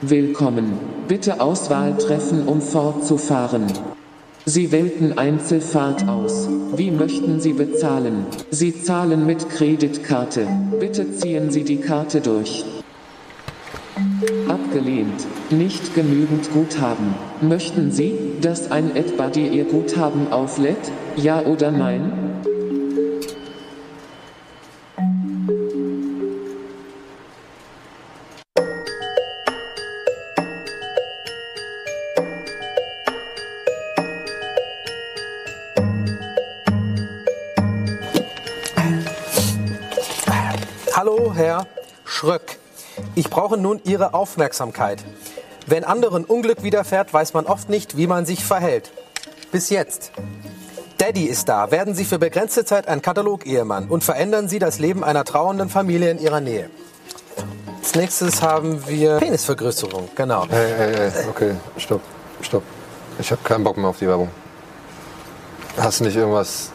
Willkommen. Bitte Auswahl treffen, um fortzufahren. Sie wählten Einzelfahrt aus. Wie möchten Sie bezahlen? Sie zahlen mit Kreditkarte. Bitte ziehen Sie die Karte durch. Abgelehnt. Nicht genügend Guthaben. Möchten Sie, dass ein AdBuddy Ihr Guthaben auflädt? Ja oder nein? Schröck. Ich brauche nun Ihre Aufmerksamkeit. Wenn anderen Unglück widerfährt, weiß man oft nicht, wie man sich verhält. Bis jetzt. Daddy ist da. Werden Sie für begrenzte Zeit ein Katalog-Ehemann und verändern Sie das Leben einer trauernden Familie in Ihrer Nähe. Als nächstes haben wir Penisvergrößerung. Genau. Ey, ey, ey, okay, stopp, stopp. Ich habe keinen Bock mehr auf die Werbung. Hast du nicht irgendwas,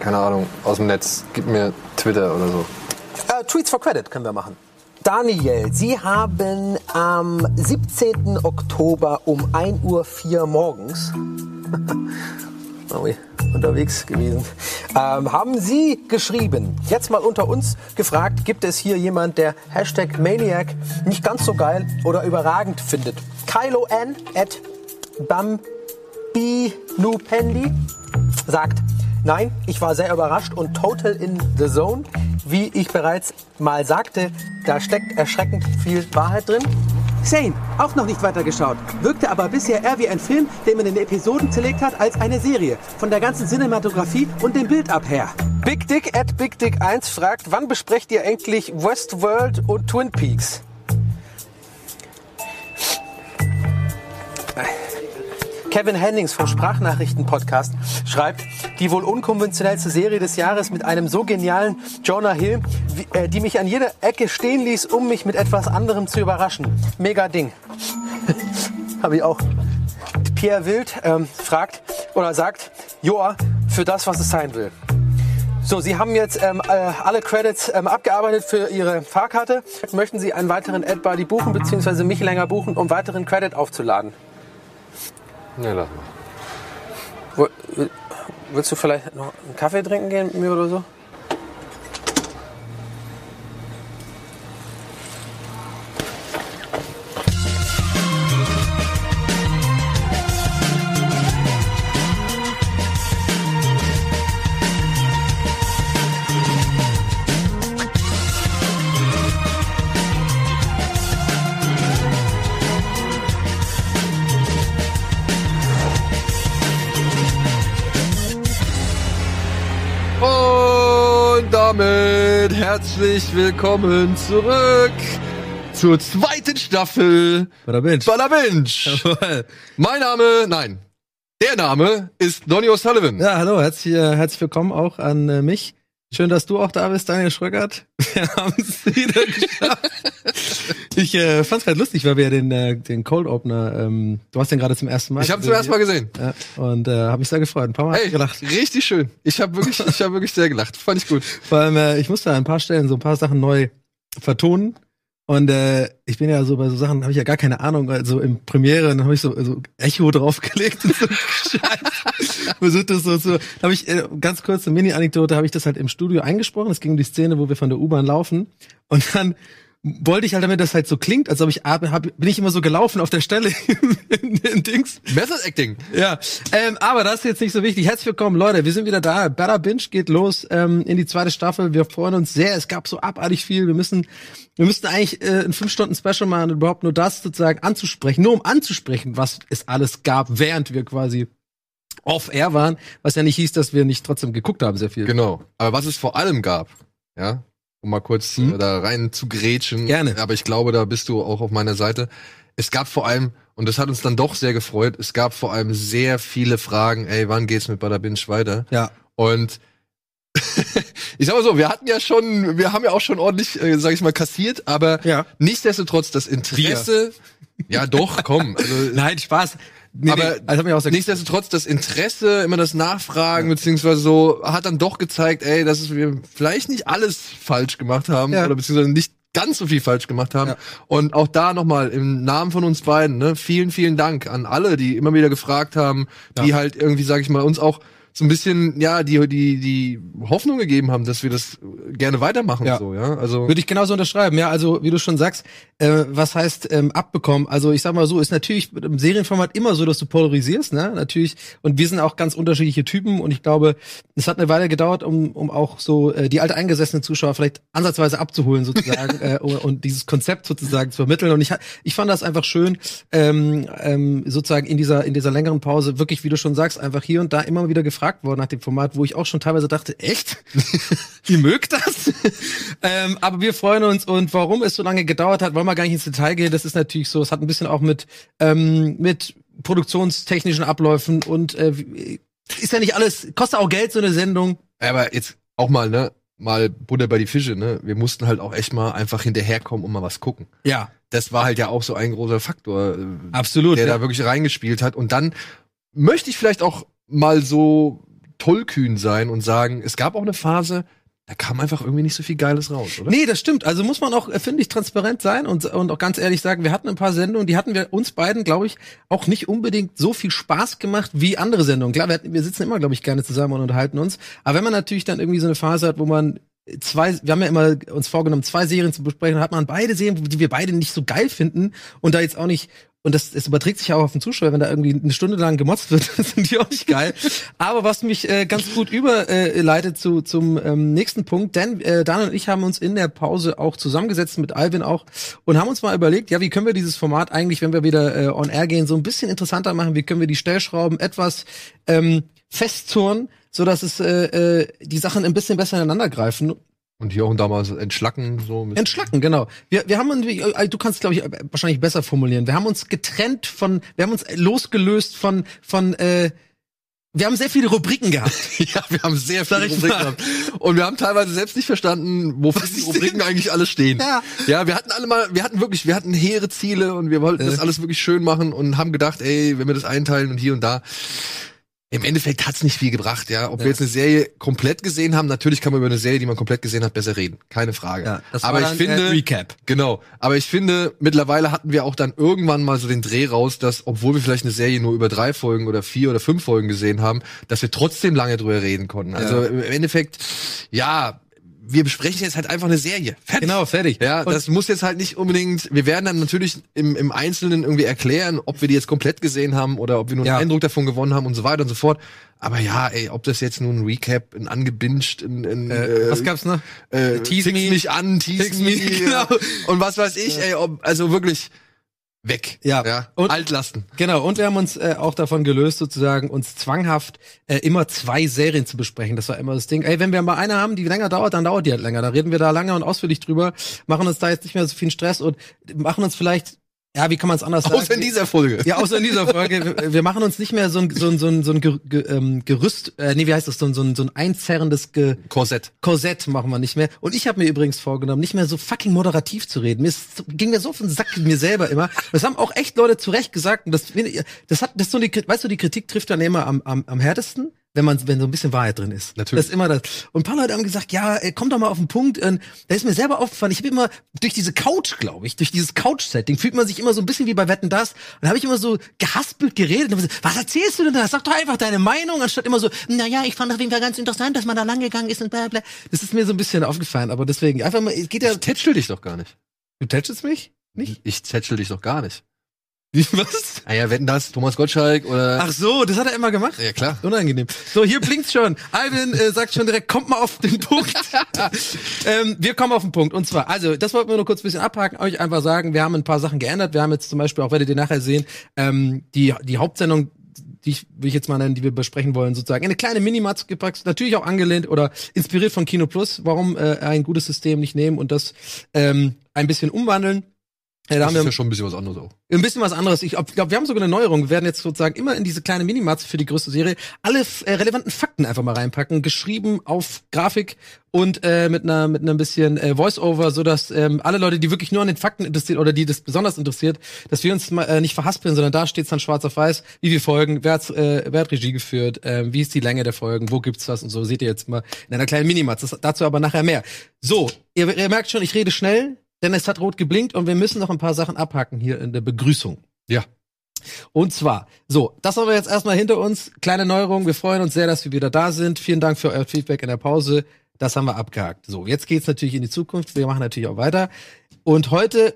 keine Ahnung, aus dem Netz? Gib mir Twitter oder so. Äh, Tweets for Credit können wir machen. Daniel, Sie haben am 17. Oktober um 1.04 Uhr morgens oh, unterwegs gewesen, ähm, haben Sie geschrieben, jetzt mal unter uns gefragt, gibt es hier jemand, der Hashtag Maniac nicht ganz so geil oder überragend findet? Kylo N at Bambinupendi sagt, nein, ich war sehr überrascht und total in the zone. Wie ich bereits mal sagte, da steckt erschreckend viel Wahrheit drin. Sane, auch noch nicht weitergeschaut. Wirkte aber bisher eher wie ein Film, den man in Episoden zerlegt hat, als eine Serie. Von der ganzen Cinematografie und dem Bild ab her. Big Dick at Big Dick 1 fragt, wann besprecht ihr endlich Westworld und Twin Peaks? Kevin Hennings vom Sprachnachrichten-Podcast schreibt, die wohl unkonventionellste Serie des Jahres mit einem so genialen Jonah Hill, wie, äh, die mich an jeder Ecke stehen ließ, um mich mit etwas anderem zu überraschen. Mega Ding. Habe ich auch. Pierre Wild ähm, fragt oder sagt, Joa, für das, was es sein will. So, Sie haben jetzt ähm, äh, alle Credits ähm, abgearbeitet für Ihre Fahrkarte. Möchten Sie einen weiteren AdBuddy buchen, beziehungsweise mich länger buchen, um weiteren Credit aufzuladen? Ne, lass mal. Willst du vielleicht noch einen Kaffee trinken gehen mit mir oder so? Herzlich willkommen zurück zur zweiten Staffel Bada Binge. Bada Binge. Jawohl. Mein Name, nein, der Name ist Donny O'Sullivan. Ja, hallo, herzlich, äh, herzlich willkommen auch an äh, mich. Schön, dass du auch da bist, Daniel Schröckert. Wir haben es wieder geschafft. Ich äh, fand es gerade lustig, weil wir ja den, äh, den Cold Opener, ähm, du hast den gerade zum ersten Mal Ich habe zum ersten Mal gesehen. Ja, und äh, habe mich sehr gefreut. Ein paar Mal hab Ey, ich gelacht. richtig schön. Ich habe wirklich, ich habe wirklich sehr gelacht. Fand ich gut. Vor allem, äh, ich musste an ein paar Stellen so ein paar Sachen neu vertonen. Und äh, ich bin ja so bei so Sachen, habe ich ja gar keine Ahnung. Also im Premiere, dann habe ich so, so Echo draufgelegt und so. Versucht das so zu. Habe ich äh, ganz kurz eine Mini-Anekdote, habe ich das halt im Studio eingesprochen. Es ging um die Szene, wo wir von der U-Bahn laufen. Und dann wollte ich halt, damit das halt so klingt, als ob ich hab, hab, bin ich immer so gelaufen auf der Stelle in, in Dings. Method Acting. Ja, ähm, aber das ist jetzt nicht so wichtig. Herzlich willkommen, Leute. Wir sind wieder da. Better Binge geht los ähm, in die zweite Staffel. Wir freuen uns sehr. Es gab so abartig viel. Wir müssen, wir müssten eigentlich äh, ein fünf Stunden Special machen, überhaupt nur das sozusagen anzusprechen, nur um anzusprechen, was es alles gab, während wir quasi off air waren, was ja nicht hieß, dass wir nicht trotzdem geguckt haben, sehr viel. Genau. Aber was es vor allem gab, ja, um mal kurz Hm? da rein zu grätschen. Gerne. Aber ich glaube, da bist du auch auf meiner Seite. Es gab vor allem, und das hat uns dann doch sehr gefreut, es gab vor allem sehr viele Fragen, ey, wann geht's mit Bada Binge weiter? Ja. Und ich sag mal so, wir hatten ja schon, wir haben ja auch schon ordentlich, äh, sag ich mal, kassiert, aber Ja. nichtsdestotrotz das Interesse, ja doch, komm, also Nein, Spaß. Nee, aber nee, auch sehr nichtsdestotrotz das Interesse, immer das Nachfragen, beziehungsweise so, hat dann doch gezeigt, ey, dass wir vielleicht nicht alles falsch gemacht haben Ja. oder beziehungsweise nicht ganz so viel falsch gemacht haben. Ja. Und auch da nochmal im Namen von uns beiden, ne, vielen, vielen Dank an alle, die immer wieder gefragt haben, die halt irgendwie, sag ich mal, uns auch so ein bisschen, ja, die, die, die Hoffnung gegeben haben, dass wir das gerne weitermachen, Ja. so, ja. Also, Würde ich genauso unterschreiben, ja. Also, wie du schon sagst, äh, was heißt ähm, abbekommen? Also, ich sag mal so, ist natürlich mit einem Serienformat immer so, dass du polarisierst, ne? Natürlich. Und wir sind auch ganz unterschiedliche Typen und ich glaube, es hat eine Weile gedauert, um, um auch so äh, die alteingesessenen Zuschauer vielleicht ansatzweise abzuholen, sozusagen, äh, und, dieses Konzept sozusagen zu vermitteln. Und ich, ich fand das einfach schön, ähm, ähm, sozusagen in dieser, in dieser längeren Pause, wirklich, wie du schon sagst, einfach hier und da immer wieder gefragt worden nach dem Format, wo ich auch schon teilweise dachte, echt? Ihr mögt das? ähm, aber wir freuen uns und warum es so lange gedauert hat, wollen wir gar nicht ins Detail gehen. Das ist natürlich so, es hat ein bisschen auch mit, ähm, mit produktionstechnischen Abläufen und äh, ist ja nicht alles, kostet auch Geld, so eine Sendung. aber jetzt auch mal, ne, mal Butter bei die Fische, ne. Wir mussten halt auch echt mal einfach hinterherkommen und mal was gucken. Ja, Das war halt ja auch so ein großer Faktor, äh, absolut. der ja. da wirklich reingespielt hat. Und dann möchte ich vielleicht auch mal so tollkühn sein und sagen, es gab auch eine Phase, da kam einfach irgendwie nicht so viel Geiles raus, oder? Nee, das stimmt. Also muss man auch, äh, finde ich, transparent sein und, und auch ganz ehrlich sagen, wir hatten ein paar Sendungen, die hatten wir uns beiden, glaube ich, auch nicht unbedingt so viel Spaß gemacht wie andere Sendungen. Klar, wir, wir sitzen immer, glaube ich, gerne zusammen und unterhalten uns. Aber wenn man natürlich dann irgendwie so eine Phase hat, wo man zwei, wir haben ja immer uns vorgenommen, zwei Serien zu besprechen, hat man beide Serien, die wir beide nicht so geil finden und da jetzt auch nicht und das, es überträgt sich auch auf den Zuschauer, wenn da irgendwie eine Stunde lang gemotzt wird, das sind die auch nicht geil. Aber was mich äh, ganz gut überleitet zu, zum ähm, nächsten Punkt, denn äh, Dan und ich haben uns in der Pause auch zusammengesetzt mit Alvin auch und haben uns mal überlegt, ja, wie können wir dieses Format eigentlich, wenn wir wieder äh, on air gehen, so ein bisschen interessanter machen, wie können wir die Stellschrauben etwas ähm, festzurren, so dass es äh, äh, die Sachen ein bisschen besser ineinander greifen Und hier auch und da mal so entschlacken, so. Entschlacken, genau. Wir, wir haben uns, äh, du kannst, glaube ich, wahrscheinlich besser formulieren. Wir haben uns getrennt von, wir haben uns losgelöst von, von, äh, wir haben sehr viele Rubriken gehabt. Ja, wir haben sehr viele Rubriken mal. gehabt. Und wir haben teilweise selbst nicht verstanden, wofür die die Rubriken eigentlich alle stehen. Ja. ja, wir hatten alle mal, wir hatten wirklich, wir hatten hehre Ziele und wir wollten das Äh. alles wirklich schön machen und haben gedacht, ey, wenn wir das einteilen und hier und da. Im Endeffekt hat's nicht viel gebracht, ja. Ob Ja. wir jetzt eine Serie komplett gesehen haben, natürlich kann man über eine Serie, die man komplett gesehen hat, besser reden. Keine Frage. aber ich finde, äh, Recap. Genau. Aber ich finde, mittlerweile hatten wir auch dann irgendwann mal so den Dreh raus, dass, obwohl wir vielleicht eine Serie nur über drei Folgen oder vier oder fünf Folgen gesehen haben, dass wir trotzdem lange drüber reden konnten. Also im Endeffekt, ja, wir besprechen jetzt halt einfach eine Serie. Fertig. Genau, fertig. Ja, Und- das muss jetzt halt nicht unbedingt, wir werden dann natürlich im, im Einzelnen irgendwie erklären, ob wir die jetzt komplett gesehen haben oder ob wir nur einen Ja. Eindruck davon gewonnen haben und so weiter und so fort. Aber ja, ey, ob das jetzt nun ein Recap, ein angebinged, ein, ein Äh, was gab's noch? äh, Tease mich an, tease me, me, genau. und was weiß ich, ey, ob, also wirklich weg. Ja. ja. Und- Altlasten. Genau, und wir haben uns äh, auch davon gelöst, sozusagen uns zwanghaft äh, immer zwei Serien zu besprechen. Das war immer das Ding. Ey, wenn wir mal eine haben, die länger dauert, dann dauert die halt länger. Da reden wir da lange und ausführlich drüber, machen uns da jetzt nicht mehr so viel Stress und machen uns vielleicht, ja, wie kann man es anders Außer in sagen? dieser Folge. Ja, außer in dieser Folge. Wir, machen uns nicht mehr so ein, so ein, so ein, so ein ähm, Gerüst, äh, nee, wie heißt das, so ein, so ein, so ein einzerrendes Ge Korsett. Korsett machen wir nicht mehr. Und ich habe mir übrigens vorgenommen, nicht mehr so fucking moderativ zu reden. Mir ist, ging mir so auf den Sack mir selber immer. Das haben auch echt Leute zu Recht gesagt. Und das, das hat, das so die, weißt du, die Kritik trifft dann immer am, am, am härtesten, wenn man, wenn so ein bisschen Wahrheit drin ist. Natürlich. Das ist immer das. Und ein paar Leute haben gesagt, ja, ey, komm doch mal auf den Punkt. Und da ist mir selber aufgefallen, ich habe immer durch diese Couch, glaube ich, durch dieses Couch-Setting fühlt man sich immer so ein bisschen wie bei Wetten das. Und da habe ich immer so gehaspelt geredet. Und gesagt, was erzählst du denn da? Sag doch einfach deine Meinung, anstatt immer so, na ja, ich fand auf jeden Fall ganz interessant, dass man da lang gegangen ist und bla bla. Das ist mir so ein bisschen aufgefallen, aber deswegen einfach mal, es geht ja. Ich tätschel dich doch gar nicht. Du tätschelst mich? Nicht? Ich tätschel dich doch gar nicht. Was? Ah ja, wetten das, Thomas Gottschalk oder. Ach so, das hat er immer gemacht? Ja, klar. Unangenehm. So, hier blinkt's schon. Alvin äh, sagt schon direkt, kommt mal auf den Punkt. ähm, wir kommen auf den Punkt. Und zwar, also, das wollten wir nur kurz ein bisschen abhaken, euch einfach sagen, wir haben ein paar Sachen geändert. Wir haben jetzt zum Beispiel, auch werdet ihr nachher sehen, ähm, die, die Hauptsendung, die ich, will ich jetzt mal nennen, die wir besprechen wollen, sozusagen, in eine kleine Minimatz gepackt, natürlich auch angelehnt oder inspiriert von Kino Plus. Warum äh, ein gutes System nicht nehmen und das ähm, ein bisschen umwandeln. Äh, da Das haben ist wir ja schon ein bisschen was anderes auch. ein bisschen was anderes. Ich glaube, wir haben sogar eine Neuerung. Wir werden jetzt sozusagen immer in diese kleine Minimatz für die größte Serie alle äh, relevanten Fakten einfach mal reinpacken, geschrieben auf Grafik und äh, mit einer mit einer bisschen äh, Voice-Over, so dass ähm, alle Leute, die wirklich nur an den Fakten interessiert oder die das besonders interessiert, dass wir uns mal äh, nicht verhaspeln, sondern da steht's dann schwarz auf weiß, wie viele Folgen, wer hat, äh, wer hat Regie geführt, äh, wie ist die Länge der Folgen, wo gibt's was und so. Seht ihr jetzt mal in einer kleinen Minimatz. Das, dazu aber nachher mehr. So, ihr, ihr merkt schon, ich rede schnell. Denn es hat rot geblinkt und wir müssen noch ein paar Sachen abhaken hier in der Begrüßung. Ja. Und zwar, so, das haben wir jetzt erstmal hinter uns. Kleine Neuerung. Wir freuen uns sehr, dass wir wieder da sind. Vielen Dank für euer Feedback in der Pause. Das haben wir abgehakt. So, jetzt geht's natürlich in die Zukunft. Wir machen natürlich auch weiter. Und heute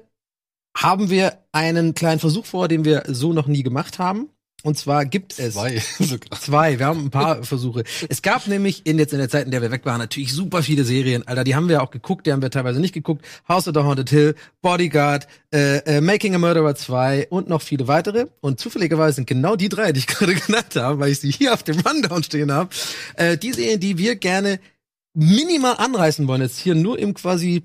haben wir einen kleinen Versuch vor, den wir so noch nie gemacht haben. Und zwar gibt es Zwei. sogar. Zwei, wir haben ein paar Versuche. Es gab nämlich in jetzt in der Zeit, in der wir weg waren, natürlich super viele Serien. Alter, die haben wir auch geguckt, die haben wir teilweise nicht geguckt. House of the Haunted Hill, Bodyguard, äh, äh, Making a Murderer 2 und noch viele weitere. Und zufälligerweise sind genau die drei, die ich gerade genannt habe, weil ich sie hier auf dem Rundown stehen habe, äh, die Serien, die wir gerne minimal anreißen wollen. Jetzt hier nur im quasi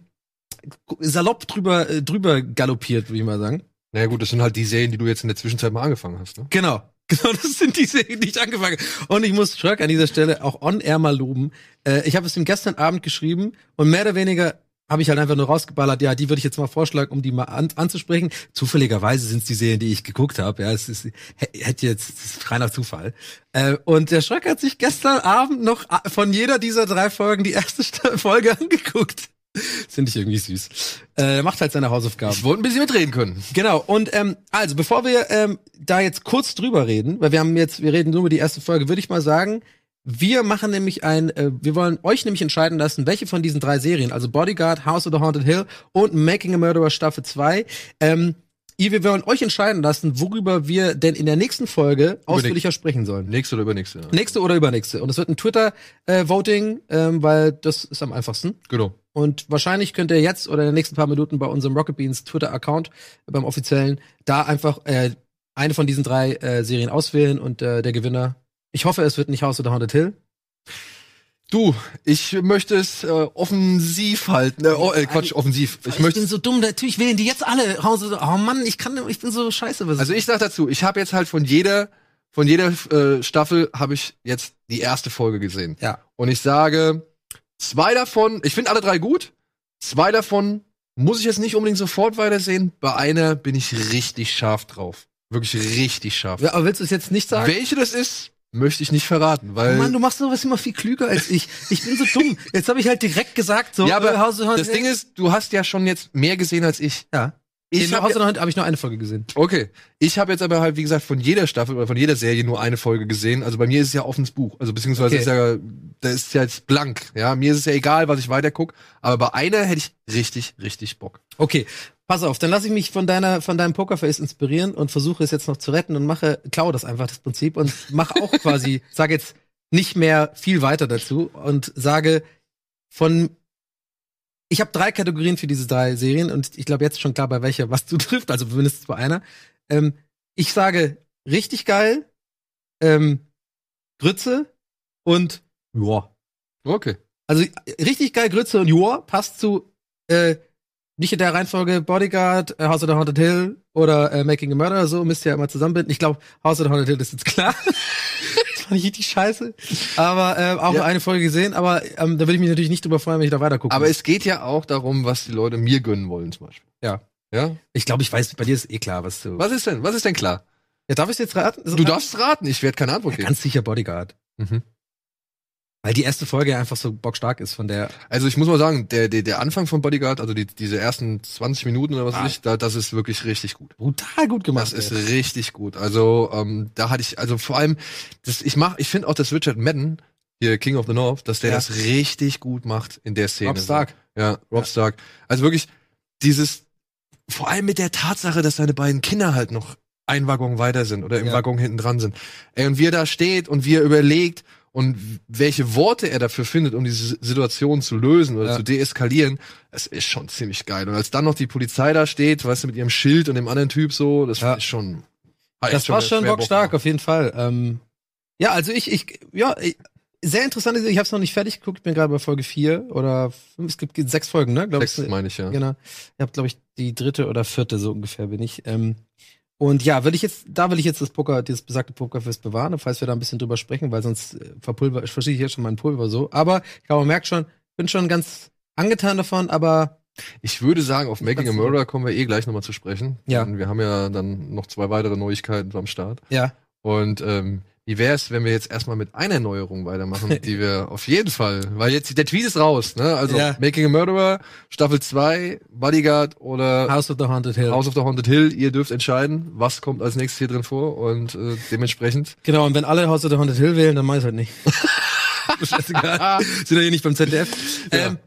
salopp drüber, äh, drüber galoppiert, würde ich mal sagen. Naja gut, das sind halt die Serien, die du jetzt in der Zwischenzeit mal angefangen hast. Ne? Genau. Genau, das sind die Serien, die ich angefangen habe. Und ich muss Shrek an dieser Stelle auch on-air mal loben. Äh, ich habe es ihm gestern Abend geschrieben und mehr oder weniger habe ich halt einfach nur rausgeballert, ja, die würde ich jetzt mal vorschlagen, um die mal an, anzusprechen. Zufälligerweise sind es die Serien, die ich geguckt habe. Ja, es ist hätte jetzt es ist reiner Zufall. Äh, und der Schröck hat sich gestern Abend noch a- von jeder dieser drei Folgen die erste Folge angeguckt. Finde ich irgendwie süß. Äh, macht halt seine Hausaufgaben. Ich wollte ein bisschen mitreden können. Genau, und ähm, also bevor wir ähm, da jetzt kurz drüber reden, weil wir haben jetzt, wir reden nur über die erste Folge, würde ich mal sagen, wir machen nämlich ein, äh, wir wollen euch nämlich entscheiden lassen, welche von diesen drei Serien, also Bodyguard, House of the Haunted Hill und Making a Murderer Staffel 2, ähm, ihr, wir wollen euch entscheiden lassen, worüber wir denn in der nächsten Folge ausführlicher sprechen sollen. Nächste oder übernächste. Ja. Nächste oder übernächste. Und es wird ein Twitter-Voting, ähm, weil das ist am einfachsten. Genau. Und wahrscheinlich könnt ihr jetzt oder in den nächsten paar Minuten bei unserem Rocket Beans Twitter-Account, äh, beim offiziellen, da einfach äh, eine von diesen drei äh, Serien auswählen und äh, der Gewinner. Ich hoffe, es wird nicht House of the Haunted Hill. Du, ich möchte es äh, offensiv halten. Äh, oh, äh, Quatsch, offensiv. Ich Ich, möchte bin so dumm, natürlich wählen die jetzt alle Oh Mann, ich kann, ich bin so scheiße. Was Also ich sag dazu, ich habe jetzt halt von jeder von jeder äh, Staffel habe ich jetzt die erste Folge gesehen. Ja. Und ich sage, zwei davon, ich finde alle drei gut. Zwei davon muss ich jetzt nicht unbedingt sofort weitersehen. Bei einer bin ich richtig scharf drauf. Wirklich richtig scharf. Ja, aber willst du es jetzt nicht sagen? Welche das ist, möchte ich nicht verraten, weil Oh Mann, du machst sowas immer viel klüger als ich. Ich bin so dumm. Jetzt habe ich halt direkt gesagt, so ja, aber äh, House Haunted das Ding ist, du hast ja schon jetzt mehr gesehen als ich. ja. Ich In hab House ja- of the Haunted habe ich nur eine Folge gesehen. Okay, ich habe jetzt aber halt, wie gesagt, von jeder Staffel oder von jeder Serie nur eine Folge gesehen. Also bei mir ist es ja offenes Buch. Also beziehungsweise Okay. ist ja, da ist ja jetzt blank. Ja, mir ist es ja egal, was ich weiter guck. Aber bei einer hätte ich richtig, richtig Bock. Okay, pass auf, dann lasse ich mich von deiner, von deinem Pokerface inspirieren und versuche es jetzt noch zu retten und mache, klaue das einfach das Prinzip und mache auch quasi, sage jetzt nicht mehr viel weiter dazu und sage von ich habe drei Kategorien für diese drei Serien und ich glaube jetzt schon klar, bei welcher was zutrifft, also mindestens bei einer. Ähm, ich sage richtig geil, ähm, Grütze und ja. Okay. Also richtig geil, Grütze und Joa passt zu äh, nicht in der Reihenfolge Bodyguard, äh, House of the Haunted Hill oder äh, Making a Murderer, so müsst ihr ja immer zusammenbinden. Ich glaube, House of the Haunted Hill ist jetzt klar. fand ich richtig scheiße. Aber äh, auch Ja. nur eine Folge gesehen, aber ähm, da würde ich mich natürlich nicht drüber freuen, wenn ich da weiter gucke. Aber es geht ja auch darum, was die Leute mir gönnen wollen, zum Beispiel. Ja. Ja? ich glaube, ich weiß, bei dir ist eh klar, was du. Was ist denn? Was ist denn klar? Ja, darf ich jetzt raten? Du darfst raten, ich werde keine Antwort ja, geben. ganz sicher Bodyguard. Mhm. Weil die erste Folge einfach so bockstark ist von der. Also ich muss mal sagen, der, der, der Anfang von Bodyguard, also die, diese ersten 20 Minuten oder was Ah. weiß ich, da, das ist wirklich richtig gut. Brutal gut gemacht. Das ist ey. richtig gut. Also ähm, da hatte ich, also vor allem, das, ich mach, ich finde auch, dass Richard Madden, hier King of the North, dass der Ja. das richtig gut macht in der Szene. Rob Stark. Ja, Rob Ja. Stark. Also wirklich dieses, vor allem mit der Tatsache, dass seine beiden Kinder halt noch ein Waggon weiter sind oder im Ja. Waggon hinten dran sind. Ey, und wie er da steht und wie er überlegt und welche Worte er dafür findet, um diese Situation zu lösen oder Ja. zu deeskalieren, das ist schon ziemlich geil. Und als dann noch die Polizei da steht, weißt du, mit ihrem Schild und dem anderen Typ so, das Ja. ist schon. hat Das echt war schon bockstark, auf jeden Fall. Ähm, ja, also ich, ich, ja, ich, sehr interessant. Ich habe es noch nicht fertig geguckt. Bin gerade bei Folge 4 oder fünf, es gibt sechs Folgen, ne? Glaub Sechs, ich. meine ich, ja. Genau. Ich habe, glaube ich, die dritte oder vierte so ungefähr bin ich. Ähm, und ja, will ich jetzt, da will ich jetzt das Poker, dieses besagte Pokerfest bewahren, falls wir da ein bisschen drüber sprechen, weil sonst äh, verpulver, ich verstehe jetzt schon mein Pulver so. Aber ich glaube, man merkt schon, bin schon ganz angetan davon, aber Ich würde sagen, auf Making a Murderer kommen wir eh gleich nochmal zu sprechen. Ja. Denn Wir haben ja dann noch zwei weitere Neuigkeiten am Start. ja, Und ähm, Wie wär's, wenn wir jetzt erstmal mit einer Neuerung weitermachen, die wir auf jeden Fall, weil jetzt der Tweet ist raus, ne? Also Ja. Making a Murderer, Staffel 2, Bodyguard oder House of the Haunted Hill. House of the Haunted Hill. Ihr dürft entscheiden, was kommt als nächstes hier drin vor und äh, dementsprechend. Genau, und wenn alle House of the Haunted Hill wählen, dann mach ich's halt nicht. Scheißegal. Sind ja hier nicht beim ZDF. Ähm,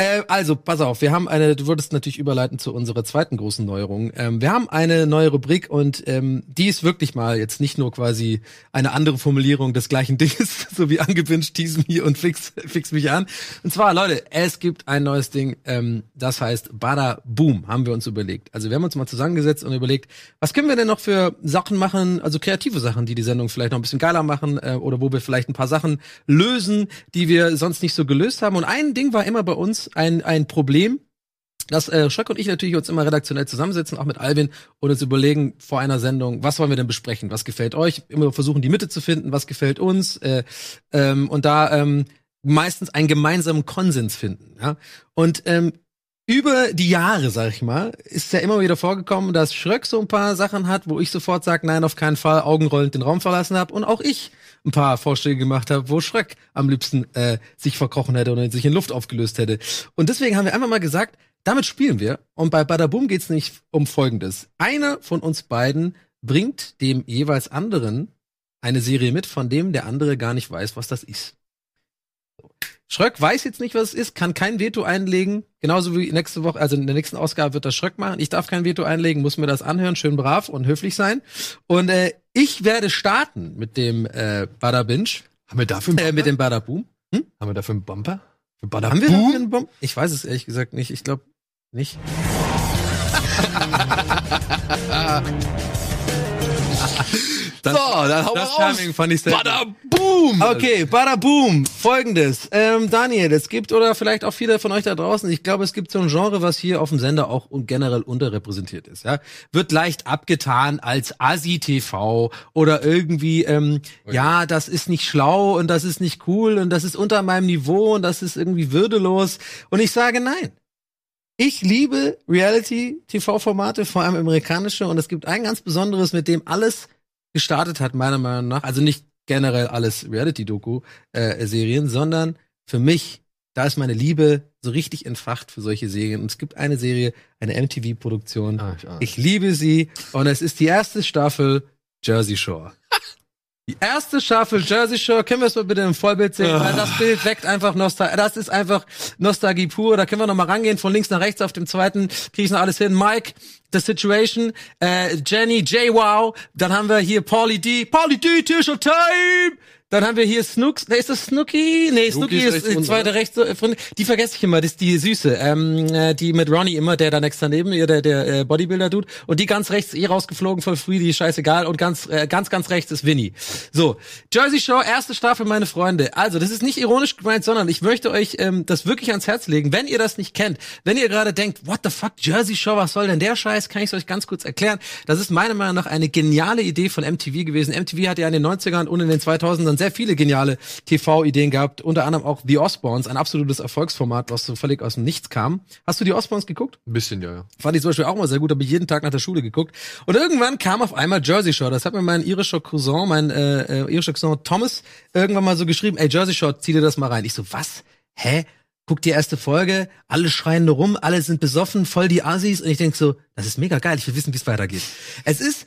äh, also, pass auf, wir haben eine, du würdest natürlich überleiten zu unserer zweiten großen Neuerung. Ähm, wir haben eine neue Rubrik und ähm, die ist wirklich mal jetzt nicht nur quasi eine andere Formulierung des gleichen Dinges, so wie angewünscht, tease me und fix, fix mich an. Und zwar, Leute, es gibt ein neues Ding, ähm, das heißt Bada Boom, haben wir uns überlegt. Also wir haben uns mal zusammengesetzt und überlegt, was können wir denn noch für Sachen machen, also kreative Sachen, die die Sendung vielleicht noch ein bisschen geiler machen äh, oder wo wir vielleicht ein paar Sachen lösen, die wir sonst nicht so gelöst haben. Und ein Ding war immer bei uns ein, ein Problem, dass äh, Schöck und ich natürlich uns immer redaktionell zusammensetzen, auch mit Alvin, und uns überlegen vor einer Sendung, was wollen wir denn besprechen, was gefällt euch, immer versuchen die Mitte zu finden, was gefällt uns, äh, ähm, und da ähm, meistens einen gemeinsamen Konsens finden. Ja? Und ähm, über die Jahre, sag ich mal, ist ja immer wieder vorgekommen, dass Schröck so ein paar Sachen hat, wo ich sofort sage, nein, auf keinen Fall, augenrollend den Raum verlassen habe und auch ich ein paar Vorschläge gemacht habe, wo Schröck am liebsten äh, sich verkrochen hätte oder sich in Luft aufgelöst hätte. Und deswegen haben wir einfach mal gesagt, damit spielen wir. Und bei Badabum geht es nicht um Folgendes. Einer von uns beiden bringt dem jeweils anderen eine Serie mit, von dem der andere gar nicht weiß, was das ist. Schröck weiß jetzt nicht, was es ist, kann kein Veto einlegen. Genauso wie nächste Woche, also in der nächsten Ausgabe wird das Schröck machen. Ich darf kein Veto einlegen, muss mir das anhören, schön brav und höflich sein. Und äh, ich werde starten mit dem äh, Bada Binge, Haben wir dafür einen äh, Bumper? mit dem Bada Boom. Haben wir dafür einen Bumper? Für Bada Haben wir dafür einen Bomb? Ich weiß es ehrlich gesagt nicht. Ich glaube nicht. Das, so, dann hau mal das raus. Timing fand ich sehr Bada Boom! Okay, bada boom. Folgendes. Ähm, Daniel, es gibt, oder vielleicht auch viele von euch da draußen, ich glaube, es gibt so ein Genre, was hier auf dem Sender auch generell unterrepräsentiert ist. Ja? Wird leicht abgetan als Asi-TV oder irgendwie, ähm, ja, das ist nicht schlau und das ist nicht cool und das ist unter meinem Niveau und das ist irgendwie würdelos. Und ich sage nein. Ich liebe Reality-TV-Formate, vor allem amerikanische, und es gibt ein ganz besonderes, mit dem alles gestartet hat, meiner Meinung nach. Also nicht generell alles Reality-Doku-Serien, sondern für mich, da ist meine Liebe so richtig entfacht für solche Serien. Und es gibt eine Serie, eine MTV-Produktion. Ah, ich ahne. Ich liebe sie und es ist die erste Staffel Jersey Shore. Die erste Staffel Jersey Shore, können wir es mal bitte im Vollbild sehen, weil das Bild weckt einfach Nostalgie, das ist einfach Nostalgie pur, da können wir noch mal rangehen, von links nach rechts auf dem zweiten, kriege ich noch alles hin, Mike, The Situation, äh, Jenny, J-Wow, dann haben wir hier Paulie D, Paulie D, T-Shirt Time, dann haben wir hier Snooks, nee, ist das? Snooki? Nee, Snooki, ist ist die unten, zweite oder? rechts, äh, die vergesse ich immer, das ist die Süße, ähm, äh, die mit Ronnie immer, der da next daneben, ihr, der, der äh, Bodybuilder-Dude, und die ganz rechts, eh rausgeflogen voll free, die ist scheißegal, und ganz, äh, ganz, ganz rechts ist Winnie. So, Jersey Shore, erste Staffel, meine Freunde. Also, das ist nicht ironisch gemeint, sondern ich möchte euch ähm, das wirklich ans Herz legen, wenn ihr das nicht kennt, wenn ihr gerade denkt, what the fuck, Jersey Shore, was soll denn der Scheiß, kann ich es euch ganz kurz erklären. Das ist meiner Meinung nach eine geniale Idee von MTV gewesen. MTV hat ja in den 90ern und in den 2000ern sehr viele geniale TV-Ideen gehabt, unter anderem auch The Osbournes, ein absolutes Erfolgsformat, was so völlig aus dem Nichts kam. Hast du die Osbournes geguckt? Ein bisschen, ja, ja. Fand ich zum Beispiel auch mal sehr gut, habe ich jeden Tag nach der Schule geguckt. Und irgendwann kam auf einmal Jersey Shore. Das hat mir mein irischer Cousin, mein äh, äh, irischer Cousin Thomas, irgendwann mal so geschrieben, ey, Jersey Shore, zieh dir das mal rein. Ich so, was? Hä? Guck die erste Folge, alle schreien nur rum, alle sind besoffen, voll die Assis. Und ich denk so, das ist mega geil, ich will wissen, wie es weitergeht. Es ist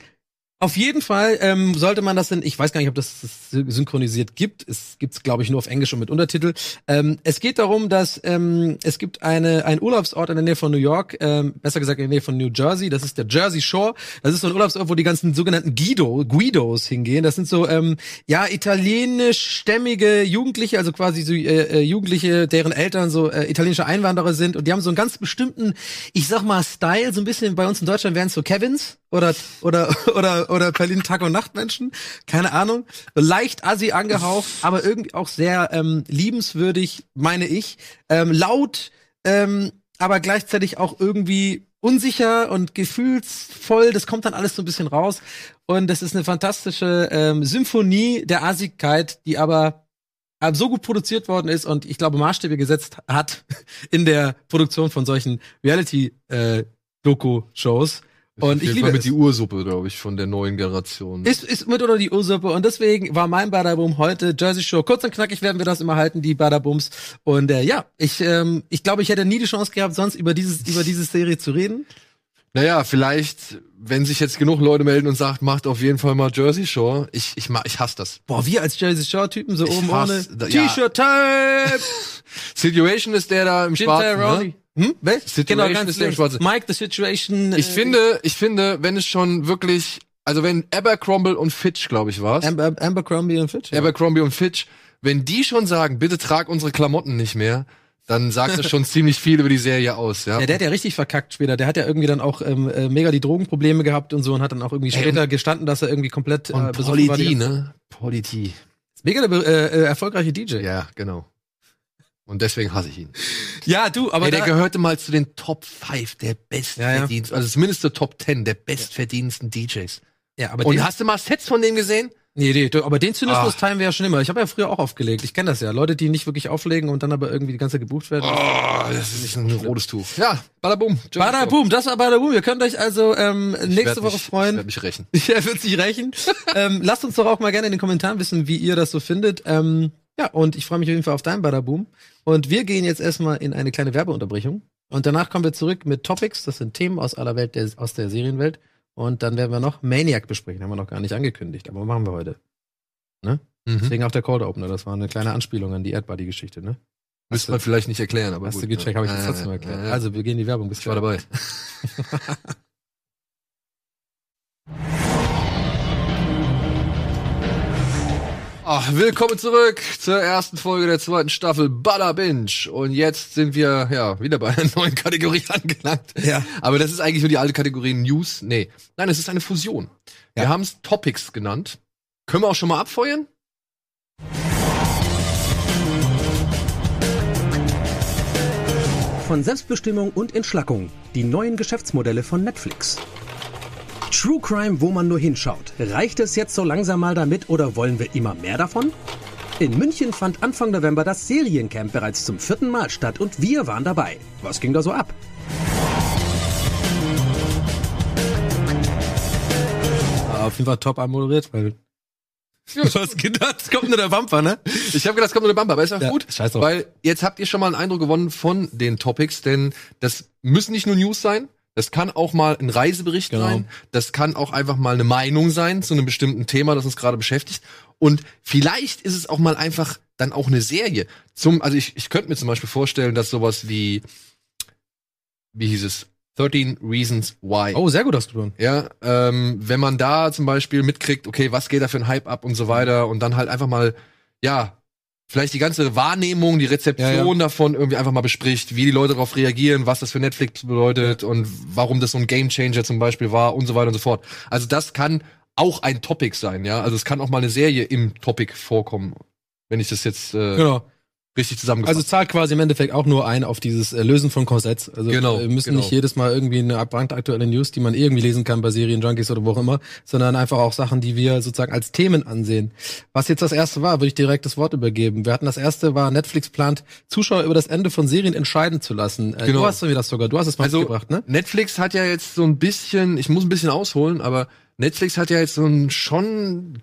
auf jeden Fall ähm, sollte man das denn, ich weiß gar nicht, ob das, das synchronisiert gibt. Es gibt's, glaube ich, nur auf Englisch und mit Untertitel. Ähm, es geht darum, dass ähm, es gibt eine ein Urlaubsort in der Nähe von New York, ähm, besser gesagt in der Nähe von New Jersey. Das ist der Jersey Shore. Das ist so ein Urlaubsort, wo die ganzen sogenannten Guido, Guidos hingehen. Das sind so ähm, ja italienischstämmige Jugendliche, also quasi so äh, äh, Jugendliche, deren Eltern so äh, italienische Einwanderer sind und die haben so einen ganz bestimmten, ich sag mal Style, so ein bisschen bei uns in Deutschland wären es so Kevins oder oder oder oder Berlin Tag und Nacht Menschen, keine Ahnung, leicht assi angehaucht, aber irgendwie auch sehr ähm, liebenswürdig, meine ich, ähm, laut, ähm, aber gleichzeitig auch irgendwie unsicher und gefühlsvoll. Das kommt dann alles so ein bisschen raus. Und das ist eine fantastische ähm, Symphonie der Assigkeit, die aber äh, so gut produziert worden ist und ich glaube Maßstäbe gesetzt hat in der Produktion von solchen Reality äh, Doku Shows Und ich liebe mit die Ursuppe, glaube ich, von der neuen Generation. Ist, ist mit oder die Ursuppe und deswegen war mein Badaboom heute Jersey Shore. Kurz und knackig werden wir das immer halten, die Badabooms. Und äh, ja, ich ähm, ich glaube, ich hätte nie die Chance gehabt, sonst über dieses über diese Serie zu reden. Naja, vielleicht, wenn sich jetzt genug Leute melden und sagt, macht auf jeden Fall mal Jersey Shore. Ich, ich, ich hasse das. Boah, wir als Jersey Shore Typen so Ich oben hasse- ohne da- ja. T-Shirt Time. Situation ist der da im Schwarzen. Ne? Hm? Wer? Situation genau, ganz links. Schwarze. Mike, the Situation. Ich äh, finde, ich finde, wenn es schon wirklich, also wenn Abercrombie und Fitch, glaube ich, war's. Amber, Abercrombie und Fitch. Ja. Abercrombie und Fitch, wenn die schon sagen, bitte trag unsere Klamotten nicht mehr, dann sagt das schon ziemlich viel über die Serie aus, ja. Ja, der hat ja richtig verkackt später. Der hat ja irgendwie dann auch ähm, äh, mega die Drogenprobleme gehabt und so und hat dann auch irgendwie Ey, später gestanden, dass er irgendwie komplett äh, besoffen Polly war. die D, ne? Polly D. Mega der äh, äh, erfolgreiche DJ. Ja, genau. Und deswegen hasse ich ihn. Ja, du, aber Ey, der gehörte mal zu den Top 5 der bestverdiensten, also zumindest zur Top 10 der bestverdiensten DJs. ja, aber Und hast du mal Sets von dem gesehen? nee, nee, du, aber den Zynismus Ah. teilen wir ja schon immer. Ich habe ja früher auch aufgelegt. Ich kenne das ja. Leute, die nicht wirklich auflegen und dann aber irgendwie die ganze Zeit gebucht werden. Oh, das ist ein rotes Tuch. Ja, badabum. Bada boom, das war Bada boom. Ihr könnt euch also ähm, Ich nächste Woche mich, Ich freuen. werde mich rächen. Ja, wird sich rächen. ähm, lasst uns doch auch mal gerne in den Kommentaren wissen, wie ihr das so findet. Ähm, ja, und ich freue mich auf jeden Fall auf deinen Badaboom. Und wir gehen jetzt erstmal in eine kleine Werbeunterbrechung. Und danach kommen wir zurück mit Topics. Das sind Themen aus aller Welt, der, aus der Serienwelt. Und dann werden wir noch Maniac besprechen. Haben wir noch gar nicht angekündigt, aber machen wir heute. Mhm. Deswegen auch der Cold Opener. Das war eine kleine Anspielung an die Erdbuddy-Geschichte, ne? Müsste man vielleicht nicht erklären, aber Hast gut. du gecheckt, habe ich das trotzdem erklärt. Also, wir gehen in die Werbung. Bis ich war dabei. Ach, willkommen zurück zur ersten Folge der zweiten Staffel Bada Binge. Und jetzt sind wir ja wieder bei einer neuen Kategorie angelangt. Ja. Aber das ist eigentlich nur die alte Kategorie News. Nee. Nein, es ist eine Fusion. Wir haben es Topics genannt. Können wir auch schon mal abfeuern? Von Selbstbestimmung und Entschlackung. Die neuen Geschäftsmodelle von Netflix. True Crime, wo man nur hinschaut. Reicht es jetzt so langsam mal damit oder wollen wir immer mehr davon? In München fand Anfang November das Seriencamp bereits zum vierten Mal statt und wir waren dabei. Was ging da so ab? Auf jeden Fall top anmoderiert, weil. Was geht das? Kommt nur der Bumper, ne? Ich habe gedacht, es kommt nur eine Bumper, aber ist auch Ja, gut. scheiß drauf. Weil jetzt habt ihr schon mal einen Eindruck gewonnen von den Topics, denn das müssen nicht nur News sein. Das kann auch mal ein Reisebericht Genau. sein. Das kann auch einfach mal eine Meinung sein zu einem bestimmten Thema, das uns gerade beschäftigt. Und vielleicht ist es auch mal einfach dann auch eine Serie. Zum, also ich, ich könnte mir zum Beispiel vorstellen, dass sowas wie, wie hieß es? 13 Reasons Why. Oh, sehr gut ausgeführt. Ja, ähm, wenn man da zum Beispiel mitkriegt, okay, was geht da für ein Hype ab und so weiter und dann halt einfach mal, ja, vielleicht die ganze Wahrnehmung, die Rezeption Ja, davon irgendwie einfach mal bespricht, wie die Leute darauf reagieren, was das für Netflix bedeutet und warum das so ein Gamechanger zum Beispiel war und so weiter und so fort. Also das kann auch ein Topic sein, ja. Also es kann auch mal eine Serie im Topic vorkommen, wenn ich das jetzt äh, Genau. Richtig zusammengefasst Also zahlt quasi im Endeffekt auch nur ein auf dieses äh, Lösen von Korsetts. Also Genau, wir müssen genau. nicht jedes Mal irgendwie eine brandaktuelle News, die man irgendwie lesen kann bei Serienjunkies oder wo auch immer, sondern einfach auch Sachen, die wir sozusagen als Themen ansehen. Was jetzt das erste war, würde ich direkt das Wort übergeben. Wir hatten das erste war, Netflix plant, Zuschauer über das Ende von Serien entscheiden zu lassen. Äh, Genau. Du hast mir das sogar, du hast es mal Also mitgebracht, ne? Netflix hat ja jetzt so ein bisschen, ich muss ein bisschen ausholen, aber Netflix hat ja jetzt so ein schon,